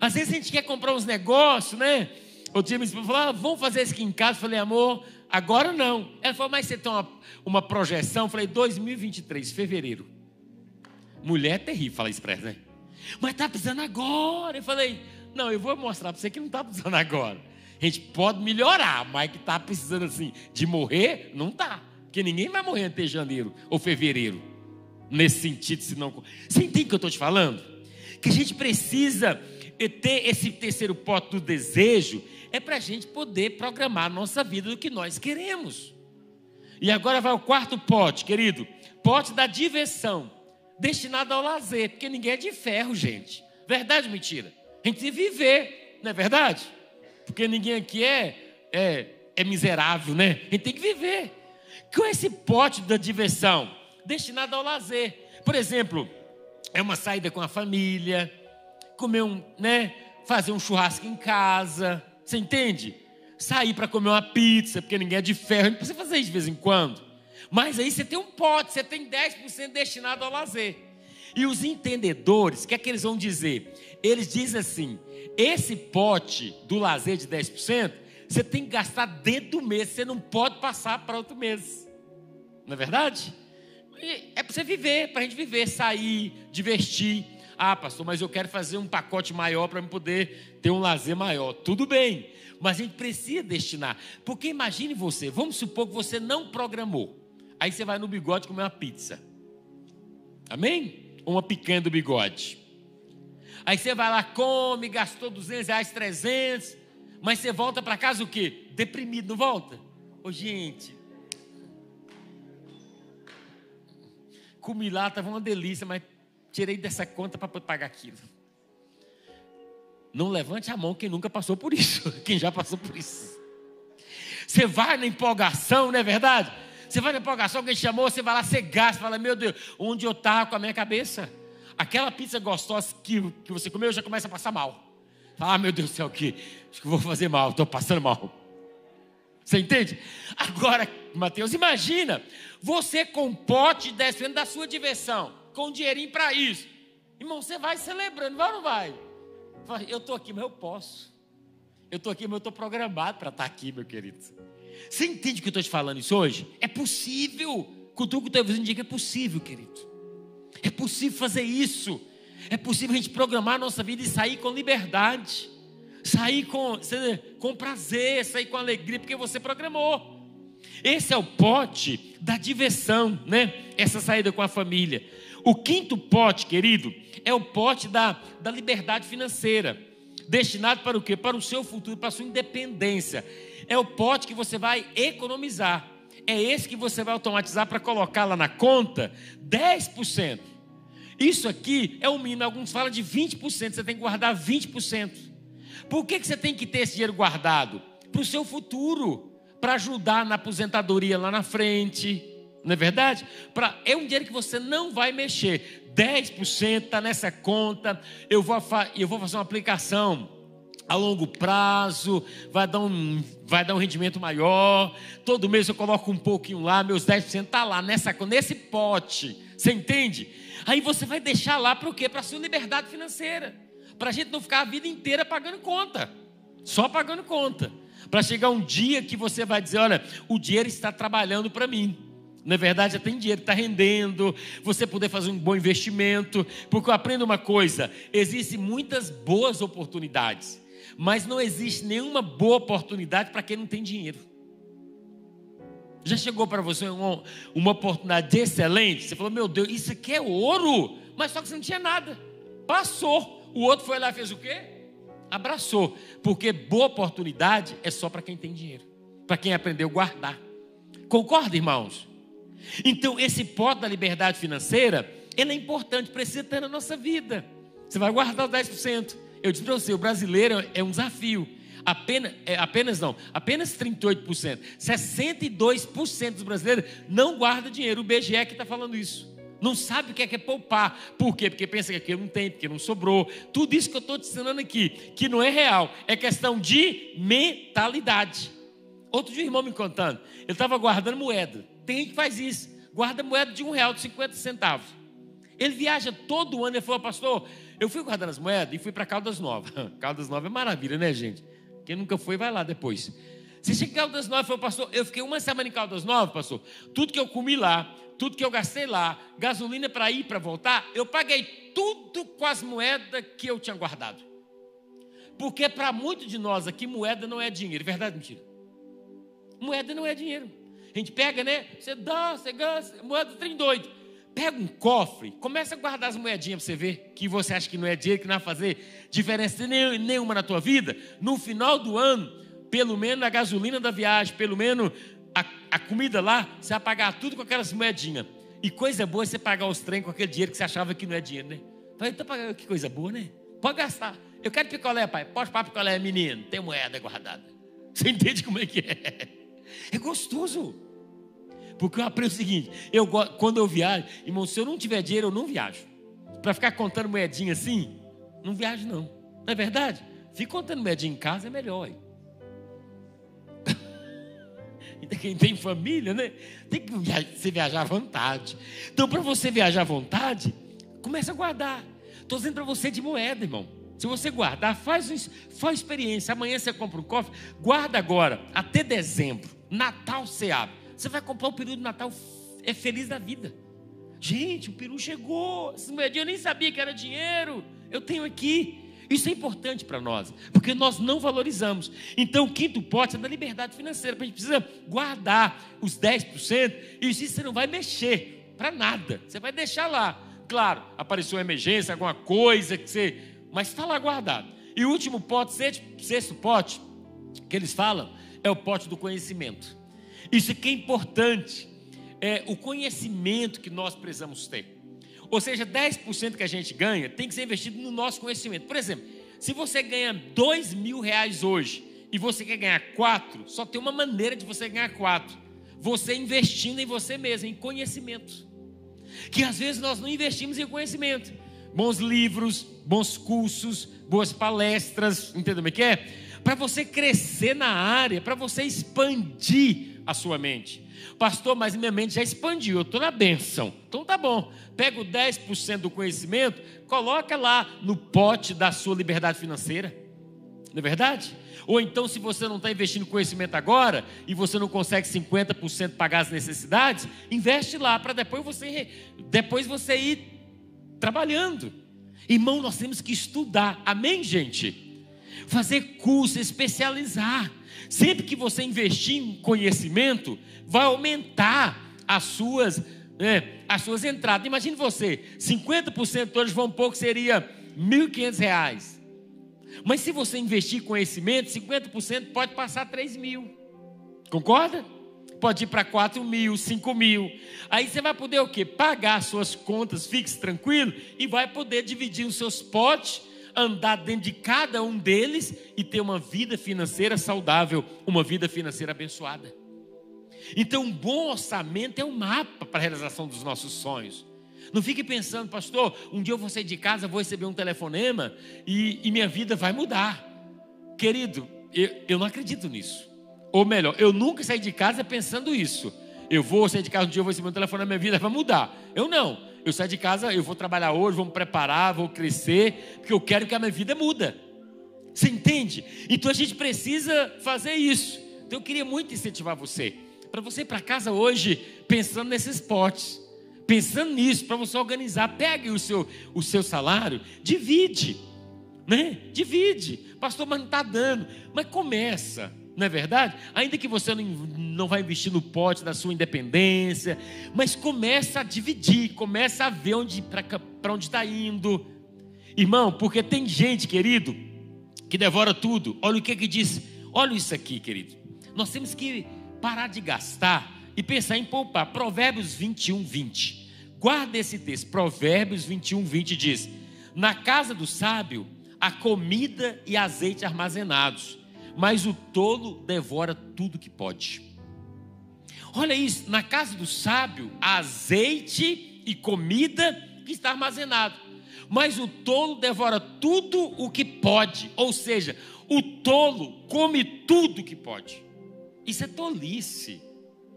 Às vezes a gente quer comprar uns negócios, né? O dia me falou: ah, vamos fazer isso aqui em casa. Eu falei, amor, agora não. Ela falou, mas você tem uma, uma projeção? Eu falei, 2023, fevereiro. Mulher é terrível falar isso para ela, né? Mas está precisando agora. Eu falei, não, eu vou mostrar para você que não está precisando agora. A gente pode melhorar, mas que está precisando assim de morrer, não está. Porque ninguém vai morrer até janeiro ou fevereiro. Nesse sentido, se não. Você entende o que eu estou te falando? Que a gente precisa ter esse terceiro pote do desejo, é para a gente poder programar a nossa vida do que nós queremos. E agora vai o quarto pote, querido. Pote da diversão, destinado ao lazer, porque ninguém é de ferro, gente. Verdade ou mentira? A gente viver, não é verdade? Porque ninguém aqui é, é, é miserável, né? A gente tem que viver. Com esse pote da diversão, destinado ao lazer. Por exemplo, é uma saída com a família, comer um, né? Fazer um churrasco em casa. Você entende? sair para comer uma pizza, porque ninguém é de ferro, a gente precisa fazer isso de vez em quando. Mas aí você tem um pote, você tem 10% destinado ao lazer. E os entendedores, o que é que eles vão dizer? Eles dizem assim: esse pote do lazer de 10%, você tem que gastar dentro do mês, você não pode passar para outro mês. Não é verdade? É para você viver, para a gente viver, sair, divertir. Ah, pastor, mas eu quero fazer um pacote maior para poder ter um lazer maior. Tudo bem, mas a gente precisa destinar. Porque imagine você, vamos supor que você não programou. Aí você vai no bigode comer uma pizza. Amém? Uma picanha do bigode. Aí você vai lá, come, gastou 200 reais, 300. Mas você volta para casa o quê? Deprimido, não volta? Ô gente. Comi lá, estava uma delícia, mas tirei dessa conta para pagar aquilo. Não levante a mão quem nunca passou por isso, quem já passou por isso. Você vai na empolgação, não é verdade? Você vai na empolgação, alguém chamou, você vai lá, você gasta, fala, meu Deus, onde eu estava com a minha cabeça? Aquela pizza gostosa que, que você comeu já começa a passar mal. Ah, meu Deus do céu, que acho que vou fazer mal, estou passando mal. Você entende? Agora, Mateus, imagina você com um pote descendo da sua diversão, com um dinheirinho para isso. Irmão, você vai celebrando, vai ou não vai? Eu estou aqui, mas eu posso. Eu estou aqui, mas eu estou programado para estar tá aqui, meu querido. Você entende que eu estou te falando isso hoje? É possível. Cutuca o teu vizinho diga que é possível, querido. É possível fazer isso. É possível a gente programar a nossa vida e sair com liberdade. Sair com, com prazer, sair com alegria, porque você programou. Esse é o pote da diversão, né? Essa saída com a família. O quinto pote, querido, é o pote da, da liberdade financeira. Destinado para o quê? Para o seu futuro, para a sua independência. É o pote que você vai economizar. É esse que você vai automatizar para colocar lá na conta 10%. Isso aqui é o mínimo. Alguns falam de 20%. Você tem que guardar 20%. Por que, que você tem que ter esse dinheiro guardado? Para o seu futuro. Para ajudar na aposentadoria lá na frente. Não é verdade? Pra, é um dinheiro que você não vai mexer. 10% está nessa conta. Eu vou, eu vou fazer uma aplicação a longo prazo, vai dar um, vai dar um rendimento maior. Todo mês eu coloco um pouquinho lá, meus 10% está lá nessa, nesse pote. Você entende? Aí você vai deixar lá para o quê? Para a sua liberdade financeira. Para a gente não ficar a vida inteira pagando conta. Só pagando conta. Para chegar um dia que você vai dizer: olha, o dinheiro está trabalhando para mim. Na verdade, já tem dinheiro, está rendendo, você poder fazer um bom investimento. Porque eu aprendo uma coisa: existem muitas boas oportunidades mas não existe nenhuma boa oportunidade para quem não tem dinheiro. Já chegou para você uma, uma oportunidade excelente? Você falou, meu Deus, isso aqui é ouro, mas só que você não tinha nada. Passou. O outro foi lá e fez o quê? Abraçou. Porque boa oportunidade é só para quem tem dinheiro, para quem aprendeu a guardar. Concorda, irmãos? Então, esse pote da liberdade financeira, ele é importante, precisa ter na nossa vida. Você vai guardar os 10%. Eu disse para você, o brasileiro é um desafio. Apenas, é, apenas não, apenas 38%. 62% dos brasileiros não guarda dinheiro. O BGE que está falando isso. Não sabe o que é, que é poupar. Por quê? Porque pensa que aquilo não tem, porque não sobrou. Tudo isso que eu estou te ensinando aqui, que não é real, é questão de mentalidade. Outro dia, um irmão me contando, ele estava guardando moeda. Tem gente que faz isso, guarda moeda de um real, de 50 centavos. Ele viaja todo ano, ele falou, pastor, eu fui guardando as moedas e fui para Caldas Novas. Caldas Novas é maravilha, né, gente? Quem nunca foi, vai lá depois. Você chega em Caldas Novas falou, pastor, eu fiquei uma semana em Caldas Novas, pastor. Tudo que eu comi lá, tudo que eu gastei lá, gasolina para ir, para voltar, eu paguei tudo com as moedas que eu tinha guardado. Porque para muitos de nós aqui, moeda não é dinheiro. Verdade ou mentira? Moeda não é dinheiro. A gente pega, né? Você dá, você gasta, moeda trem doido pega um cofre, começa a guardar as moedinhas para você ver que você acha que não é dinheiro, que não vai fazer diferença nenhuma na tua vida. No final do ano, pelo menos a gasolina da viagem, pelo menos a, a comida lá, você vai pagar tudo com aquelas moedinhas. E coisa boa é você pagar os trem com aquele dinheiro que você achava que não é dinheiro, né? Falei, então, que coisa boa, né? Pode gastar. Eu quero picolé, pai. Pode para picolé, menino. Tem moeda guardada. Você entende como é que é? É gostoso. Porque eu aprendo o seguinte: eu, quando eu viajo, irmão, se eu não tiver dinheiro, eu não viajo. Para ficar contando moedinha assim, não viajo não. Não é verdade? Fica contando moedinha em casa é melhor. Quem tem família, né? Tem que você viajar à vontade. Então, para você viajar à vontade, comece a guardar. Estou dizendo para você de moeda, irmão. Se você guardar, faz, faz experiência. Amanhã você compra um cofre, guarda agora, até dezembro. Natal você abre. Você vai comprar o peru do Natal, é feliz da vida. Gente, o peru chegou. Esse eu nem sabia que era dinheiro. Eu tenho aqui. Isso é importante para nós, porque nós não valorizamos. Então, o quinto pote é da liberdade financeira. A gente precisa guardar os 10%, e isso você não vai mexer para nada. Você vai deixar lá. Claro, apareceu uma emergência, alguma coisa que você. Mas está lá guardado. E o último pote, sexto pote, que eles falam, é o pote do conhecimento. Isso aqui é importante. É o conhecimento que nós precisamos ter. Ou seja, 10% que a gente ganha tem que ser investido no nosso conhecimento. Por exemplo, se você ganha 2 mil reais hoje e você quer ganhar 4, só tem uma maneira de você ganhar 4. Você investindo em você mesmo, em conhecimento. Que às vezes nós não investimos em conhecimento. Bons livros, bons cursos, boas palestras, entendeu o que é? Para você crescer na área, para você expandir a sua mente. Pastor, mas minha mente já expandiu, eu estou na benção. Então tá bom. Pega o 10% do conhecimento, coloca lá no pote da sua liberdade financeira. Não é verdade? Ou então, se você não está investindo conhecimento agora e você não consegue 50% pagar as necessidades, investe lá para depois você, depois você ir trabalhando. Irmão, nós temos que estudar. Amém, gente? Fazer curso, especializar. Sempre que você investir em conhecimento, vai aumentar as suas, é, as suas entradas. Imagine você, 50% hoje vão pouco seria R$ 1.500. Mas se você investir em conhecimento, 50% pode passar 3 mil. Concorda? Pode ir para 4 mil, 5 mil. Aí você vai poder o quê? Pagar suas contas, fixe tranquilo, e vai poder dividir os seus potes andar dentro de cada um deles e ter uma vida financeira saudável, uma vida financeira abençoada. Então, um bom orçamento é um mapa para a realização dos nossos sonhos. Não fique pensando, pastor, um dia eu vou sair de casa, vou receber um telefonema e, e minha vida vai mudar. Querido, eu, eu não acredito nisso. Ou melhor, eu nunca saí de casa pensando isso. Eu vou sair de casa um dia, eu vou receber um telefonema, minha vida vai mudar. Eu não. Eu saio de casa, eu vou trabalhar hoje, vou me preparar, vou crescer, porque eu quero que a minha vida muda. Você entende? Então a gente precisa fazer isso. Então eu queria muito incentivar você, para você ir para casa hoje pensando nesses potes, pensando nisso, para você organizar. Pegue o seu, o seu salário, divide, né? Divide. Pastor, mas não está dando. Mas começa não é verdade? Ainda que você não, não vai investir no pote da sua independência, mas começa a dividir, começa a ver onde para onde está indo. Irmão, porque tem gente, querido, que devora tudo. Olha o que que diz. Olha isso aqui, querido. Nós temos que parar de gastar e pensar em poupar. Provérbios 21, 20. Guarda esse texto. Provérbios 21, 20 diz: Na casa do sábio há comida e azeite armazenados mas o tolo devora tudo que pode. Olha isso, na casa do sábio, azeite e comida que está armazenado, mas o tolo devora tudo o que pode, ou seja, o tolo come tudo que pode. Isso é tolice.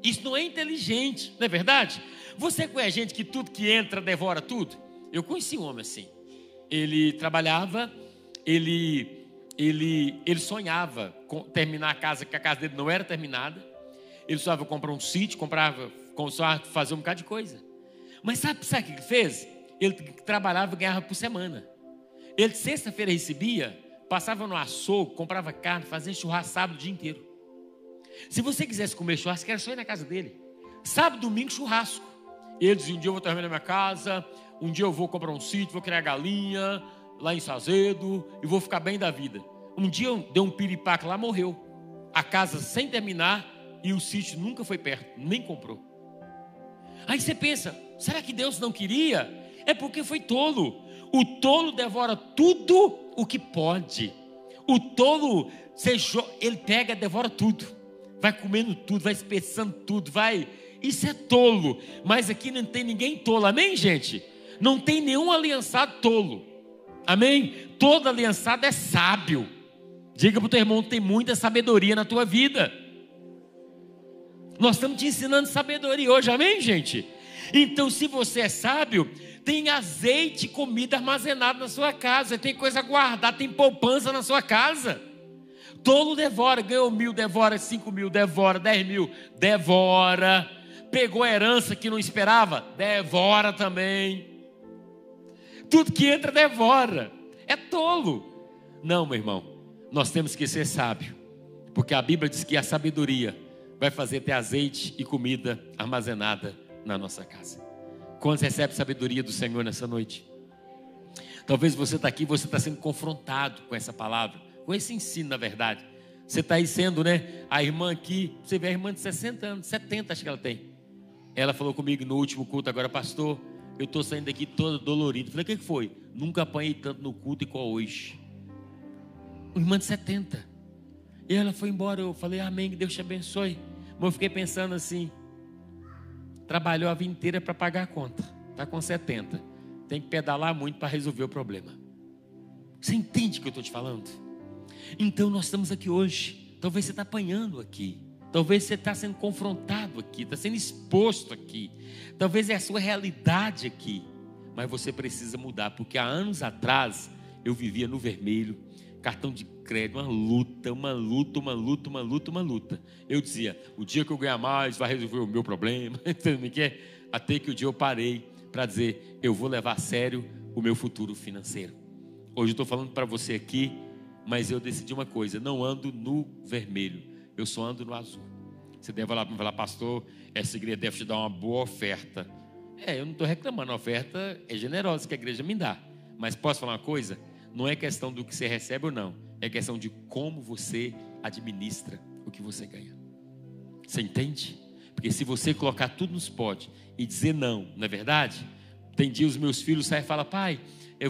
Isso não é inteligente, não é verdade? Você conhece gente que tudo que entra devora tudo? Eu conheci um homem assim. Ele trabalhava, ele ele, ele sonhava com terminar a casa, que a casa dele não era terminada. Ele sonhava comprar um sítio, comprava, sonhava fazer um bocado de coisa. Mas sabe, sabe o que ele fez? Ele trabalhava e ganhava por semana. Ele, sexta-feira, recebia, passava no açougue, comprava carne, fazia churrasco o dia inteiro. Se você quisesse comer churrasco, era só ir na casa dele. Sábado, domingo, churrasco. Ele dizia: um dia eu vou terminar minha casa, um dia eu vou comprar um sítio, vou criar galinha, lá em Sazedo e vou ficar bem da vida. Um dia deu um piripaque lá, morreu. A casa sem terminar e o sítio nunca foi perto, nem comprou. Aí você pensa, será que Deus não queria? É porque foi tolo. O tolo devora tudo o que pode. O tolo, ele pega, devora tudo. Vai comendo tudo, vai espessando tudo, vai. Isso é tolo. Mas aqui não tem ninguém tolo, amém, gente? Não tem nenhum aliançado tolo. Amém? Toda aliançada é sábio. Diga para o teu irmão: tem muita sabedoria na tua vida. Nós estamos te ensinando sabedoria hoje, amém, gente? Então, se você é sábio, tem azeite e comida armazenado na sua casa, tem coisa guardada, tem poupança na sua casa. Tolo devora, ganhou mil, devora cinco mil, devora dez mil, devora. Pegou a herança que não esperava, devora também. Tudo que entra, devora. É tolo. Não, meu irmão, nós temos que ser sábio, porque a Bíblia diz que a sabedoria vai fazer ter azeite e comida armazenada na nossa casa. Quantos recebe sabedoria do Senhor nessa noite? Talvez você está aqui, você está sendo confrontado com essa palavra, com esse ensino, na verdade. Você está aí sendo, né? A irmã aqui, você vê a irmã de 60 anos, 70 acho que ela tem. Ela falou comigo no último culto agora, pastor, eu estou saindo daqui toda dolorida. Falei, o que foi? Nunca apanhei tanto no culto igual hoje. Uma irmã de 70. E ela foi embora, eu falei, amém, que Deus te abençoe. Mas eu fiquei pensando assim, trabalhou a vida inteira para pagar a conta. Está com 70. Tem que pedalar muito para resolver o problema. Você entende o que eu estou te falando? Então nós estamos aqui hoje. Talvez você está apanhando aqui. Talvez você está sendo confrontado aqui, está sendo exposto aqui. Talvez é a sua realidade aqui. Mas você precisa mudar, porque há anos atrás eu vivia no vermelho, cartão de crédito, uma luta, uma luta, uma luta, uma luta, uma luta. Eu dizia, o dia que eu ganhar mais vai resolver o meu problema, até que o dia eu parei para dizer, eu vou levar a sério o meu futuro financeiro. Hoje eu estou falando para você aqui, mas eu decidi uma coisa, não ando no vermelho, eu só ando no azul. Você deve falar para falar, pastor, essa igreja deve te dar uma boa oferta. É, eu não estou reclamando, a oferta é generosa que a igreja me dá. Mas posso falar uma coisa? não é questão do que você recebe ou não, é questão de como você administra o que você ganha. Você entende? Porque se você colocar tudo nos potes e dizer não, não é verdade? Tem dia os meus filhos saem e falam, pai,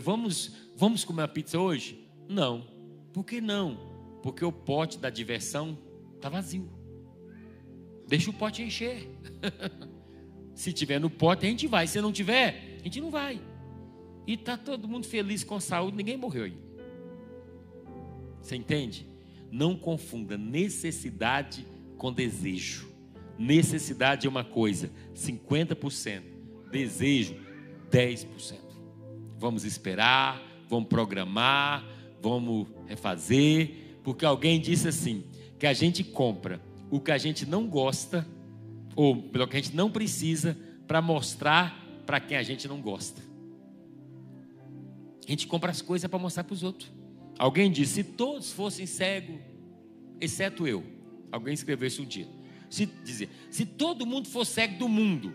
vamos, vamos comer uma pizza hoje? Não. Por que não? Porque o pote da diversão está vazio. Deixa o pote encher. se tiver no pote, a gente vai. Se não tiver, a gente não vai. E está todo mundo feliz com saúde, ninguém morreu aí. Você entende? Não confunda necessidade com desejo. Necessidade é uma coisa, 50%. Desejo, 10%. Vamos esperar, vamos programar, vamos refazer, porque alguém disse assim: que a gente compra o que a gente não gosta, ou pelo que a gente não precisa, para mostrar para quem a gente não gosta. A gente compra as coisas para mostrar para os outros. Alguém disse: se todos fossem cegos, exceto eu. Alguém escreveu isso um dia. Se dizer, se todo mundo fosse cego do mundo,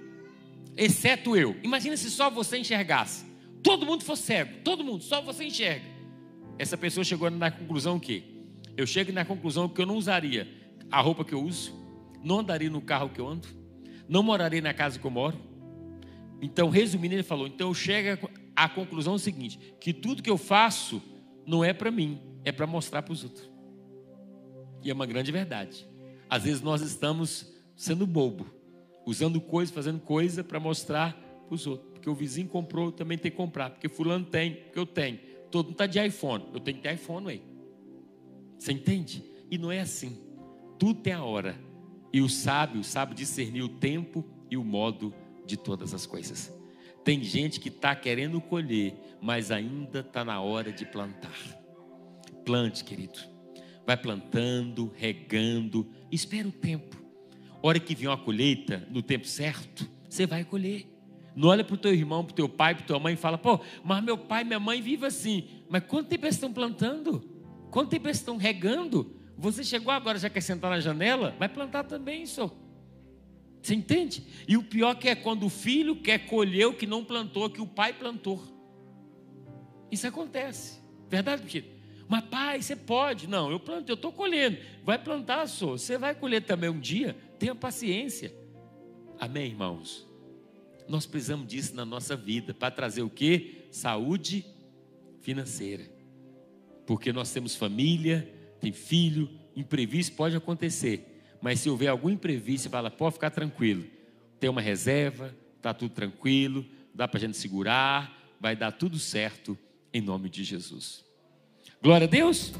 exceto eu. Imagina se só você enxergasse. Todo mundo fosse cego, todo mundo, só você enxerga. Essa pessoa chegou na conclusão que eu chego na conclusão que eu não usaria a roupa que eu uso, não andaria no carro que eu ando, não moraria na casa que eu moro. Então, resumindo, ele falou: então eu chego a conclusão seguinte: que tudo que eu faço não é para mim, é para mostrar para os outros. E é uma grande verdade. Às vezes nós estamos sendo bobo, usando coisa, fazendo coisa para mostrar para os outros. Porque o vizinho comprou, eu também tem que comprar. Porque fulano tem, porque eu tenho. Todo mundo está de iPhone, eu tenho que ter iPhone aí. Você entende? E não é assim. Tudo tem a hora. E o sábio sabe discernir o tempo e o modo de todas as coisas. Tem gente que está querendo colher, mas ainda está na hora de plantar. Plante, querido. Vai plantando, regando, espera o tempo. Hora que vier uma colheita, no tempo certo, você vai colher. Não olha para o teu irmão, para o teu pai, para tua mãe e fala, pô, mas meu pai e minha mãe vivem assim. Mas quanto tempo eles estão plantando? Quanto tempo eles estão regando? Você chegou agora, já quer sentar na janela? Vai plantar também, senhor. Você entende? E o pior que é quando o filho quer colher o que não plantou, que o pai plantou. Isso acontece. Verdade, filho? Mas pai, você pode. Não, eu planto, eu estou colhendo. Vai plantar, só. Você vai colher também um dia. Tenha paciência. Amém, irmãos? Nós precisamos disso na nossa vida para trazer o que? Saúde financeira. Porque nós temos família, tem filho, imprevisto pode acontecer. Mas se houver algum imprevisto, fala, pode ficar tranquilo. Tem uma reserva, está tudo tranquilo, dá para a gente segurar, vai dar tudo certo em nome de Jesus. Glória a Deus.